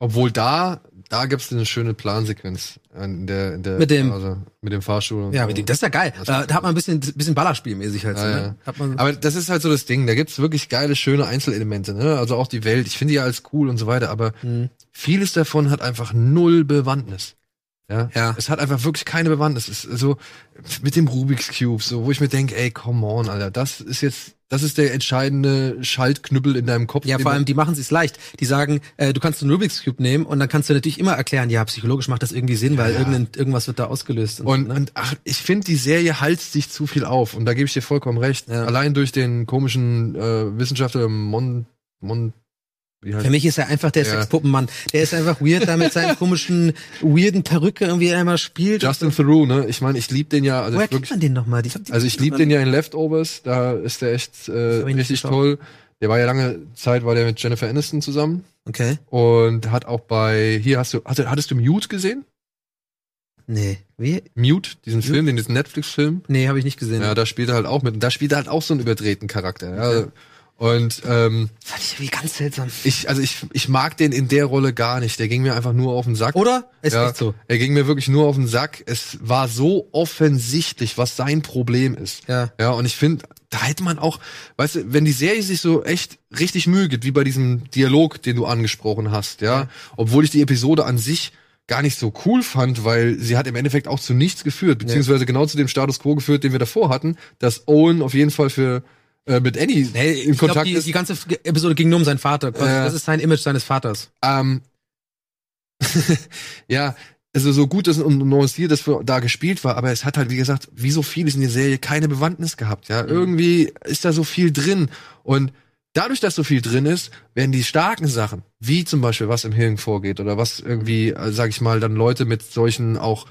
Obwohl da, da gibt's eine schöne Plansequenz in der, in der Mit dem- also mit dem Fahrstuhl. Ja, so. mit dem, das ist ja geil. Da, da hat man ein bisschen, bisschen Ballerspielmäßig halt so. Ja, Ne? ja. Hat man, Aber das ist halt so das Ding. Da gibt's wirklich geile, schöne Einzelelemente. Ne? Also auch die Welt. Ich finde die alles cool und so weiter. Aber Mhm. vieles davon hat einfach null Bewandtnis. Ja? Ja. Es hat einfach wirklich keine Bewandtnis. Es ist so mit dem Rubik's Cube, so wo ich mir denke, ey, come on, Alter, das ist jetzt, das ist der entscheidende Schaltknüppel in deinem Kopf. Ja, vor allem, die machen es leicht. Die sagen, äh, du kannst einen Rubik's Cube nehmen und dann kannst du natürlich immer erklären, ja, psychologisch macht das irgendwie Sinn, weil Ja. irgendein, irgendwas wird da ausgelöst. Und, so, ne? und ach, ich finde, die Serie halst sich zu viel auf. Und da gebe ich dir vollkommen recht. Ja. Allein durch den komischen äh, Wissenschaftler Mon, Mon, heißt Für mich ist er einfach der Ja. Sexpuppenmann. Der ist einfach weird, da mit seinen komischen, weirden Perücke irgendwie einmal spielt. Justin Theroux, ne? Ich meine, ich lieb den ja. Also Woher ich kennt man den nochmal? Also ich lieb den ja in Leftovers. Da ist der echt äh, richtig toll. Der war ja lange Zeit, war der mit Jennifer Aniston zusammen Okay. und hat auch bei hier hast du hatte, hattest du Mute gesehen? Nee. Wie? Mute, diesen Film, den diesen Netflix-Film. Nee, habe ich nicht gesehen. Ja, da spielt er halt auch mit. Und da spielt er halt auch so einen überdrehten Charakter. Ja. Und ähm, das fand ich irgendwie ganz seltsam. ich, also ich, ich mag den in der Rolle gar nicht. Der ging mir einfach nur auf den Sack. Oder? Ist ja, echt so. Er ging mir wirklich nur auf den Sack. Es war so offensichtlich, was sein Problem ist. Ja. Ja, und ich finde, da hätte man auch, weißt du, wenn die Serie sich so echt richtig Mühe gibt, wie bei diesem Dialog, den du angesprochen hast, ja, Ja. obwohl ich die Episode an sich gar nicht so cool fand, weil sie hat im Endeffekt auch zu nichts geführt, beziehungsweise genau zu dem Status quo geführt, den wir davor hatten, dass Owen auf jeden Fall für äh, mit Annie Hey, in ich glaub, Kontakt die, ist. die ganze Episode ging nur um seinen Vater. Ja. Das ist sein Image seines Vaters. Ähm, ja, also so gut das und nuanciert das für, da gespielt war, aber es hat halt, wie gesagt, wie so vieles in der Serie keine Bewandtnis gehabt. Mhm. Ja, irgendwie ist da so viel drin und dadurch, dass so viel drin ist, werden die starken Sachen, wie zum Beispiel was im Hirn vorgeht oder was irgendwie, äh, sag ich mal, dann Leute mit solchen auch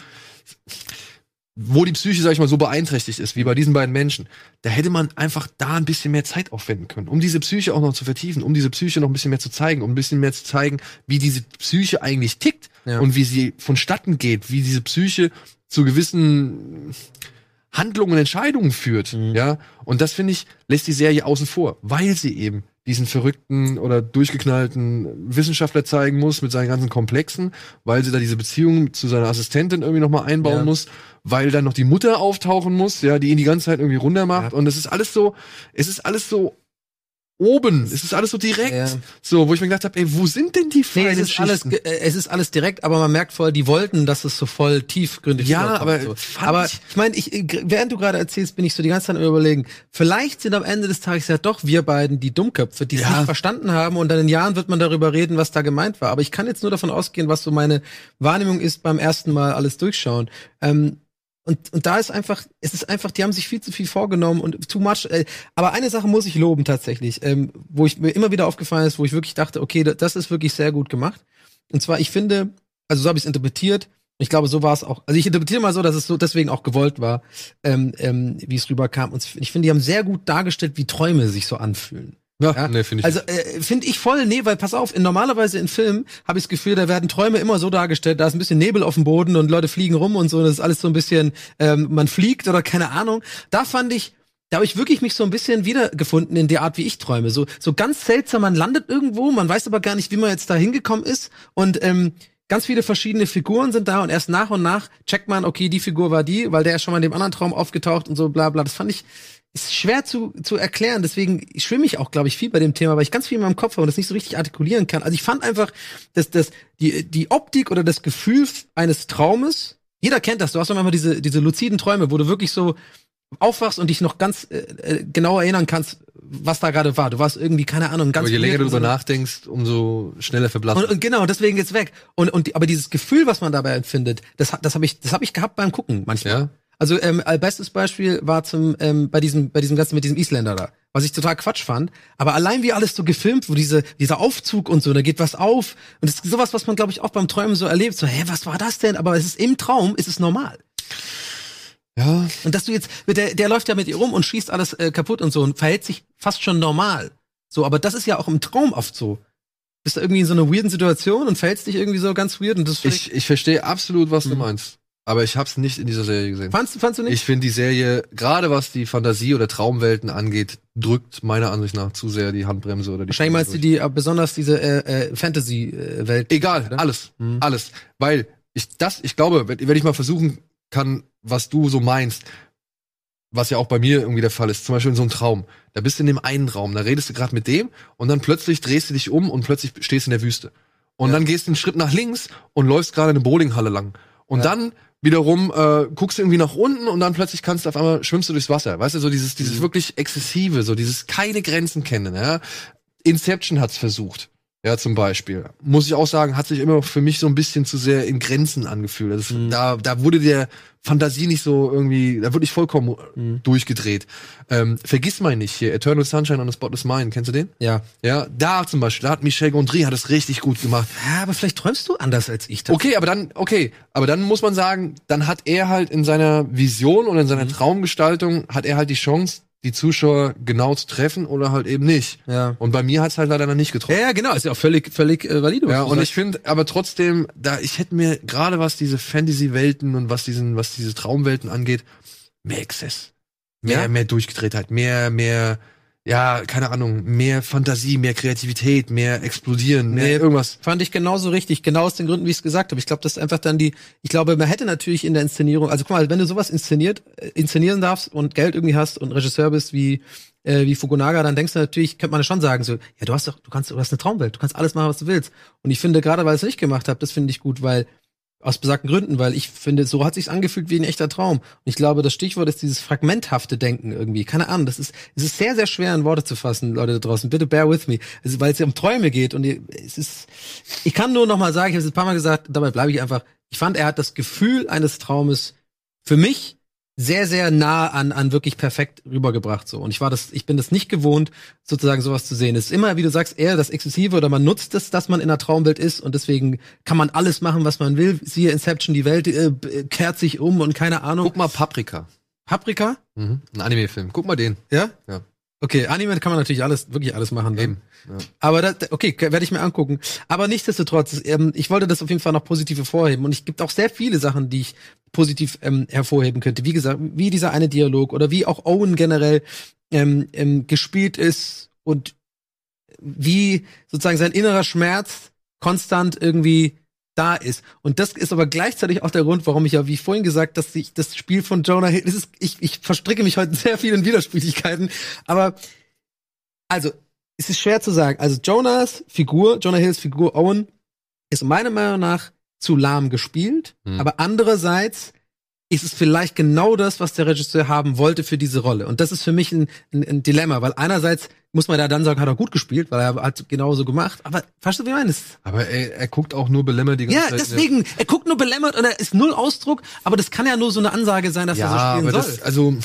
wo die Psyche, sag ich mal, so beeinträchtigt ist, wie bei diesen beiden Menschen, da hätte man einfach da ein bisschen mehr Zeit aufwenden können, um diese Psyche auch noch zu vertiefen, um diese Psyche noch ein bisschen mehr zu zeigen, um ein bisschen mehr zu zeigen, wie diese Psyche eigentlich tickt Ja. und wie sie vonstatten geht, wie diese Psyche zu gewissen Handlungen, Entscheidungen führt, Mhm. ja. Und das finde ich lässt die Serie außen vor, weil sie eben diesen verrückten oder durchgeknallten Wissenschaftler zeigen muss mit seinen ganzen Komplexen, weil sie da diese Beziehung zu seiner Assistentin irgendwie nochmal einbauen Ja. muss, weil dann noch die Mutter auftauchen muss, ja, die ihn die ganze Zeit irgendwie runter macht. Ja. Und es ist alles so, es ist alles so oben, es ist alles so direkt, Ja. so, wo ich mir gedacht habe, ey, wo sind denn die Nee, feinen es ist alles, Schichten? ge- äh, es ist alles direkt, aber man merkt voll, die wollten, dass es so voll tiefgründig Ja, aber so. aber ich- ich meine, ich, äh, während du gerade erzählst, bin ich so die ganze Zeit am überlegen. Vielleicht sind am Ende des Tages ja doch wir beiden die Dummköpfe, die es Ja. nicht verstanden haben und dann in Jahren wird man darüber reden, was da gemeint war. Aber ich kann jetzt nur davon ausgehen, was so meine Wahrnehmung ist beim ersten Mal alles durchschauen. Ähm, und, und da ist einfach, es ist einfach, die haben sich viel zu viel vorgenommen und too much. Äh, aber eine Sache muss ich loben tatsächlich, ähm, wo ich mir immer wieder aufgefallen ist, wo ich wirklich dachte, okay, da- das ist wirklich sehr gut gemacht. Und zwar, ich finde, also so habe ich es interpretiert. Ich glaube, so war es auch. Also ich interpretiere mal so, dass es so deswegen auch gewollt war, ähm, ähm, wie es rüberkam. Und ich finde, die haben sehr gut dargestellt, wie Träume sich so anfühlen. Ja, nee, finde ich Also äh, finde ich voll, nee, weil pass auf, in, normalerweise in Filmen habe ich das Gefühl, da werden Träume immer so dargestellt, da ist ein bisschen Nebel auf dem Boden und Leute fliegen rum und so, das ist alles so ein bisschen, ähm, man fliegt oder keine Ahnung. Da fand ich, da habe ich wirklich mich so ein bisschen wiedergefunden in der Art, wie ich träume. So, so ganz seltsam, man landet irgendwo, man weiß aber gar nicht, wie man jetzt da hingekommen ist und ähm, ganz viele verschiedene Figuren sind da und erst nach und nach checkt man, okay, die Figur war die, weil der ist schon mal in dem anderen Traum aufgetaucht und so bla bla. Das fand ich ist schwer zu, zu erklären. Deswegen schwimme ich auch, glaube ich, viel bei dem Thema, weil ich ganz viel in meinem Kopf habe und das nicht so richtig artikulieren kann. Also ich fand einfach, dass, dass die, die Optik oder das Gefühl eines Traumes, jeder kennt das, du hast doch manchmal diese, diese luziden Träume, wo du wirklich so aufwachst und dich noch ganz äh, äh, genau erinnern kannst, was da gerade war. Du warst irgendwie, keine Ahnung, ganz Aber je länger du so drüber nachdenkst, umso schneller verblasst. und, und genau, deswegen geht's weg. Und, und aber dieses Gefühl, was man dabei empfindet, das, das habe ich, das habe ich gehabt beim Gucken manchmal. Ja? Also ähm, als bestes Beispiel war zum ähm, bei diesem bei diesem ganzen mit diesem Isländer da, was ich total Quatsch fand. Aber allein wie alles so gefilmt, wo diese dieser Aufzug und so, da geht was auf und das ist sowas, was man glaube ich auch beim Träumen so erlebt. So, hä, was war das denn? Aber es ist im Traum, ist es normal. Ja. Und dass du jetzt, der, der läuft ja mit ihr rum und schießt alles äh, kaputt und so und verhält sich fast schon normal. So, aber das ist ja auch im Traum oft so. Bist du irgendwie in so einer weirden Situation und verhältst dich irgendwie so ganz weird und das Ich, ich verstehe absolut, was Mhm. du meinst. Aber ich hab's nicht in dieser Serie gesehen. fandst, du- fandst du nicht? Ich finde die Serie, gerade was die Fantasie oder Traumwelten angeht, drückt meiner Ansicht nach zu sehr die Handbremse oder die Wahrscheinlich meinst du die, äh, besonders diese äh, äh, Fantasy-Welt. Egal, oder? alles. Mhm. Alles. Weil ich das, ich glaube, wenn, wenn ich mal versuchen kann, was du so meinst, was ja auch bei mir irgendwie der Fall ist, zum Beispiel in so einem Traum. Da bist du in dem einen Raum, da redest du gerade mit dem und dann plötzlich drehst du dich um und plötzlich stehst du in der Wüste. Und Ja. dann gehst du einen Schritt nach links und läufst gerade eine Bowlinghalle lang. Und Ja. dann wiederum äh, guckst du irgendwie nach unten und dann plötzlich kannst du auf einmal schwimmst du durchs Wasser. Weißt du, so dieses, dieses Mhm. wirklich exzessive, so dieses keine Grenzen kennen, ja. Inception hat's versucht. Ja, zum Beispiel. Muss ich auch sagen, hat sich immer für mich so ein bisschen zu sehr in Grenzen angefühlt. Das, Mhm. da, da wurde der Fantasie nicht so irgendwie, da wurde ich vollkommen Mhm. durchgedreht. Ähm, vergiss mal nicht hier, Eternal Sunshine on the Spotless Mind, kennst du den? Ja. Ja, da zum Beispiel, da hat Michel Gondry hat es richtig gut gemacht. Ja, aber vielleicht träumst du anders als ich. das. Okay, aber dann, okay, aber dann muss man sagen, dann hat er halt in seiner Vision und in seiner Mhm. Traumgestaltung hat er halt die Chance, die Zuschauer genau zu treffen oder halt eben nicht. Ja. Und bei mir hat's halt leider noch nicht Ja, getroffen. ja, genau, ist ja auch völlig, völlig äh, valide. Ja, und sagst. ich finde, aber trotzdem, da ich hätte mir gerade was diese Fantasy-Welten und was diesen, was diese Traumwelten angeht, mehr Exzess, mehr, Ja? mehr Durchgedrehtheit, mehr, mehr, ja, keine Ahnung, mehr Fantasie, mehr Kreativität, mehr explodieren, mehr Nee. irgendwas. Fand ich genauso richtig, genau aus den Gründen, wie ich es gesagt habe. Ich glaube, das ist einfach dann die, ich glaube, man hätte natürlich in der Inszenierung, also guck mal, wenn du sowas inszeniert, äh, inszenieren darfst und Geld irgendwie hast und Regisseur bist wie, äh, wie Fukunaga, dann denkst du natürlich, könnte man schon sagen, so, ja, du hast doch, du kannst, du hast eine Traumwelt, du kannst alles machen, was du willst. Und ich finde, gerade weil ich es nicht gemacht habe, das finde ich gut, weil, aus besagten Gründen, weil ich finde, so hat sich's angefühlt wie ein echter Traum. Und ich glaube, das Stichwort ist dieses fragmenthafte Denken irgendwie. Keine Ahnung, das ist, es ist sehr, sehr schwer in Worte zu fassen, Leute da draußen. Bitte bear with me. Ist, weil es ja um Träume geht und es ist, ich kann nur noch mal sagen, ich habe es ein paar Mal gesagt, dabei bleibe ich einfach. Ich fand, er hat das Gefühl eines Traumes für mich sehr, sehr nah an, an wirklich perfekt rübergebracht, so. Und ich war das, ich bin das nicht gewohnt, sozusagen sowas zu sehen. Es ist immer, wie du sagst, eher das Exzessive oder man nutzt es, dass man in einer Traumwelt ist und deswegen kann man alles machen, was man will. Siehe Inception, die Welt äh, kehrt sich um und keine Ahnung. Guck mal Paprika. Paprika? Mhm. Ein Anime-Film. Guck mal den. Ja? Ja. Okay, Anime kann man natürlich alles, wirklich alles machen. ne? Eben. Ja. Aber das, okay, werde ich mir angucken. Aber nichtsdestotrotz, ähm, ich wollte das auf jeden Fall noch positiv hervorheben. Und es gibt auch sehr viele Sachen, die ich positiv ähm, hervorheben könnte. Wie gesagt, wie dieser eine Dialog oder wie auch Owen generell ähm, ähm, gespielt ist und wie sozusagen sein innerer Schmerz konstant irgendwie da ist. Und das ist aber gleichzeitig auch der Grund, warum ich ja, wie vorhin gesagt, dass ich das Spiel von Jonah Hill, das ist, ich, ich verstricke mich heute sehr viel in Widersprüchlichkeiten, aber also, es ist schwer zu sagen. Also Jonas Figur, Jonah Hills Figur Owen, ist meiner Meinung nach zu lahm gespielt, Hm. aber andererseits ist es vielleicht genau das, was der Regisseur haben wollte für diese Rolle. Und das ist für mich ein, ein, ein Dilemma, weil einerseits muss man da dann sagen, hat er gut gespielt, weil er hat genauso gemacht. Aber verstehst du, wie ich meine? Aber er, er guckt auch nur belämmert die ganze Ja, Zeit. deswegen, er guckt nur belämmert und er ist null Ausdruck, aber das kann ja nur so eine Ansage sein, dass Ja, er so aber spielen soll. das, also,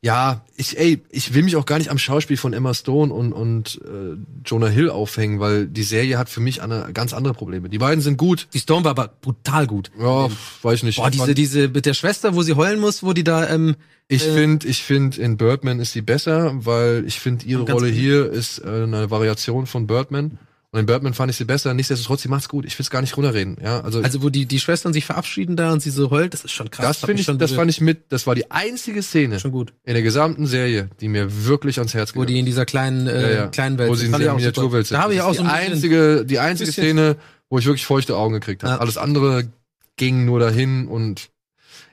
ja, ich, ey, ich will mich auch gar nicht am Schauspiel von Emma Stone und, und äh, Jonah Hill aufhängen, weil die Serie hat für mich eine, ganz andere Probleme. Die beiden sind gut. Die Stone war aber brutal gut. Ja, weiß ich nicht. Boah, diese, diese mit der Schwester, wo sie heulen muss, wo die da, ähm, Ich Äh, finde, ich finde in Birdman ist sie besser, weil ich finde ihre Rolle viel. hier ist äh, eine Variation von Birdman. Und in Birdman fand ich sie besser. Nichtsdestotrotz, sie macht's gut. Ich will's gar nicht runterreden. Ja, also, also wo die, die Schwestern sich verabschieden da und sie so heult, das ist schon krass. das Hat finde ich, das berührt. fand ich mit. Das war die einzige Szene schon gut. in der gesamten Serie, die mir wirklich ans Herz Wo gegangen die in dieser kleinen, äh, Ja, ja. kleinen Welt wo sie in der. Miniaturwelt sind. Da habe ich Das auch so die einzige, die einzige Szene, wo ich wirklich feuchte Augen gekriegt habe. Ja. Alles andere ging nur dahin und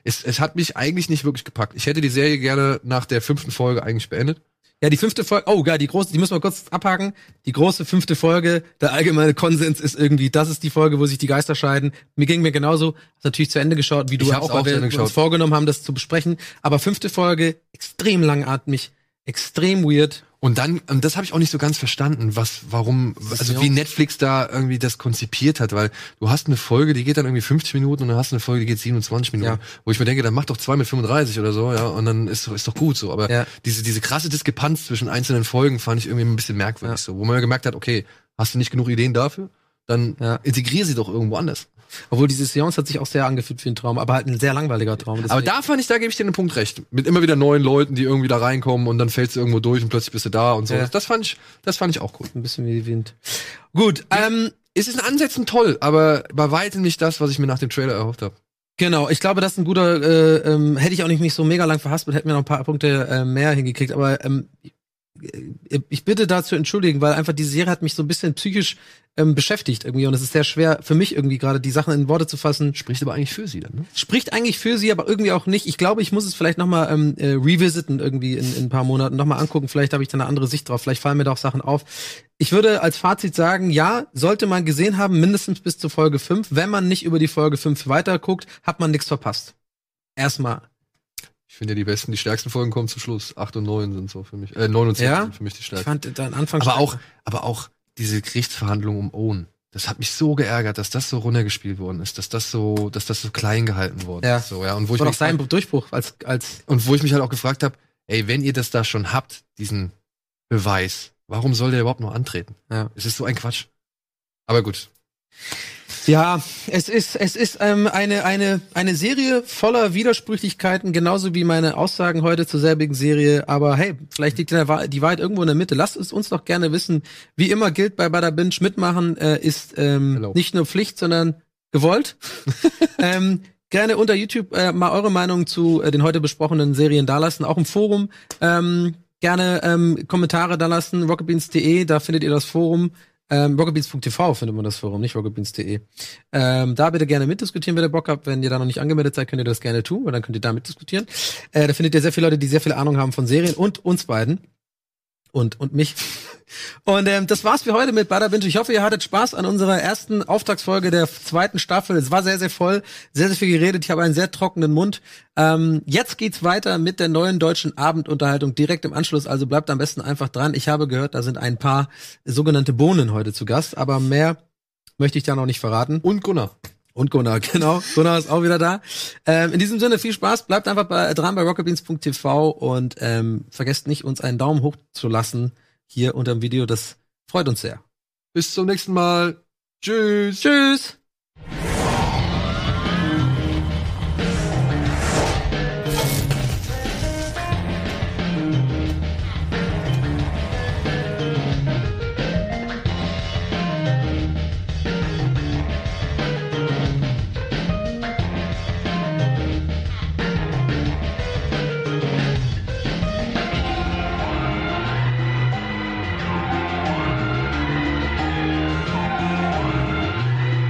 es, es hat mich eigentlich nicht wirklich gepackt. Ich hätte die Serie gerne nach der fünften Folge eigentlich beendet. Ja, die fünfte Folge, oh geil, die große, die müssen wir kurz abhaken. Die große fünfte Folge, der allgemeine Konsens ist irgendwie, das ist die Folge, wo sich die Geister scheiden. Mir ging mir genauso, hast natürlich zu Ende geschaut, wie du auch, weil wir uns vorgenommen haben, das zu besprechen. Aber fünfte Folge, extrem langatmig, extrem weird. Und dann, und das habe ich auch nicht so ganz verstanden, was, warum, also wie Netflix da irgendwie das konzipiert hat, weil du hast eine Folge, die geht dann irgendwie 50 Minuten und dann hast du eine Folge, die geht 27 Minuten. Ja. Wo ich mir denke, dann mach doch zwei mit 35 oder so, ja, und dann ist, ist doch gut so. Aber Ja. diese, diese krasse Diskrepanz zwischen einzelnen Folgen fand ich irgendwie ein bisschen merkwürdig Ja. so, wo man ja gemerkt hat, okay, hast du nicht genug Ideen dafür? Dann Ja. integrier sie doch irgendwo anders. Obwohl diese Seance hat sich auch sehr angefühlt wie ein Traum, aber halt ein sehr langweiliger Traum. Aber Deswegen- da fand ich, da gebe ich dir den Punkt recht. Mit immer wieder neuen Leuten, die irgendwie da reinkommen und dann fällst du irgendwo durch und plötzlich bist du da und so. Ja. Das fand ich, das fand ich auch cool. ein bisschen wie Wind. Gut, ähm, Es ist in Ansätzen toll, aber bei weitem nicht das, was ich mir nach dem Trailer erhofft habe. Genau, ich glaube, das ist ein guter, äh, ähm, hätte ich auch nicht mich so mega lang verhaspelt, hätten wir noch ein paar Punkte äh, mehr hingekriegt, aber ähm, äh, ich bitte dazu entschuldigen, weil einfach die Serie hat mich so ein bisschen psychisch ähm, beschäftigt irgendwie und es ist sehr schwer für mich irgendwie gerade die Sachen in Worte zu fassen. Spricht aber eigentlich für sie dann, ne? Spricht eigentlich für sie, aber irgendwie auch nicht. Ich glaube, ich muss es vielleicht nochmal ähm, äh, revisiten irgendwie in, in ein paar Monaten, nochmal angucken. Vielleicht habe ich da eine andere Sicht drauf. Vielleicht fallen mir da auch Sachen auf. Ich würde als Fazit sagen, ja, sollte man gesehen haben, mindestens bis zur Folge 5. Wenn man nicht über die Folge 5 weiterguckt, hat man nichts verpasst. Erstmal. Ich finde ja die besten, die stärksten Folgen kommen zum Schluss. 8 und 9 sind so für mich. Äh, 9 und 10 Ja? sind für mich die Ich stärksten. fand dann Anfang Aber auch, aber auch diese Gerichtsverhandlung um Owen. Das hat mich so geärgert, dass das so runtergespielt worden ist, dass das so, dass das so klein gehalten worden Ja. ist. So, ja. Und wo ich war mich doch sein Durchbruch als als Und wo ich mich halt auch gefragt habe, ey, wenn ihr das da schon habt, diesen Beweis, warum soll der überhaupt noch antreten? Ja. Es ist so ein Quatsch. Aber gut. Ja, es ist, es ist ähm, eine, eine, eine Serie voller Widersprüchlichkeiten, genauso wie meine Aussagen heute zur selbigen Serie. Aber hey, vielleicht liegt der die Wahrheit irgendwo in der Mitte. Lasst es uns doch gerne wissen. Wie immer gilt bei Bada Binge, mitmachen äh, ist ähm, Hello. nicht nur Pflicht, sondern gewollt. ähm, gerne unter YouTube äh, mal eure Meinung zu äh, den heute besprochenen Serien dalassen, auch im Forum. Ähm, gerne ähm, Kommentare dalassen, rocketbeans.de, da findet ihr das Forum. Ähm, rocketbeans.tv findet man das Forum, nicht rocketbeans.de. Ähm, da bitte gerne mitdiskutieren, wenn ihr Bock habt. Wenn ihr da noch nicht angemeldet seid, könnt ihr das gerne tun, weil dann könnt ihr da mitdiskutieren. Äh, da findet ihr sehr viele Leute, die sehr viel Ahnung haben von Serien und uns beiden. Und, und mich. Und ähm, das war's für heute mit Bada Binge. Ich hoffe, ihr hattet Spaß an unserer ersten Auftragsfolge der zweiten Staffel. Es war sehr, sehr voll, sehr, sehr viel geredet. Ich habe einen sehr trockenen Mund. Ähm, jetzt geht's weiter mit der neuen deutschen Abendunterhaltung direkt im Anschluss. Also bleibt am besten einfach dran. Ich habe gehört, da sind ein paar sogenannte Bohnen heute zu Gast, aber mehr möchte ich da noch nicht verraten. Und Gunnar. Und Gunnar, genau. Gunnar ist auch wieder da. Ähm, in diesem Sinne viel Spaß. Bleibt einfach bei, dran bei rocketbeans.tv und ähm, vergesst nicht, uns einen Daumen hoch zu lassen hier unter dem Video. Das freut uns sehr. Bis zum nächsten Mal. Tschüss. Tschüss.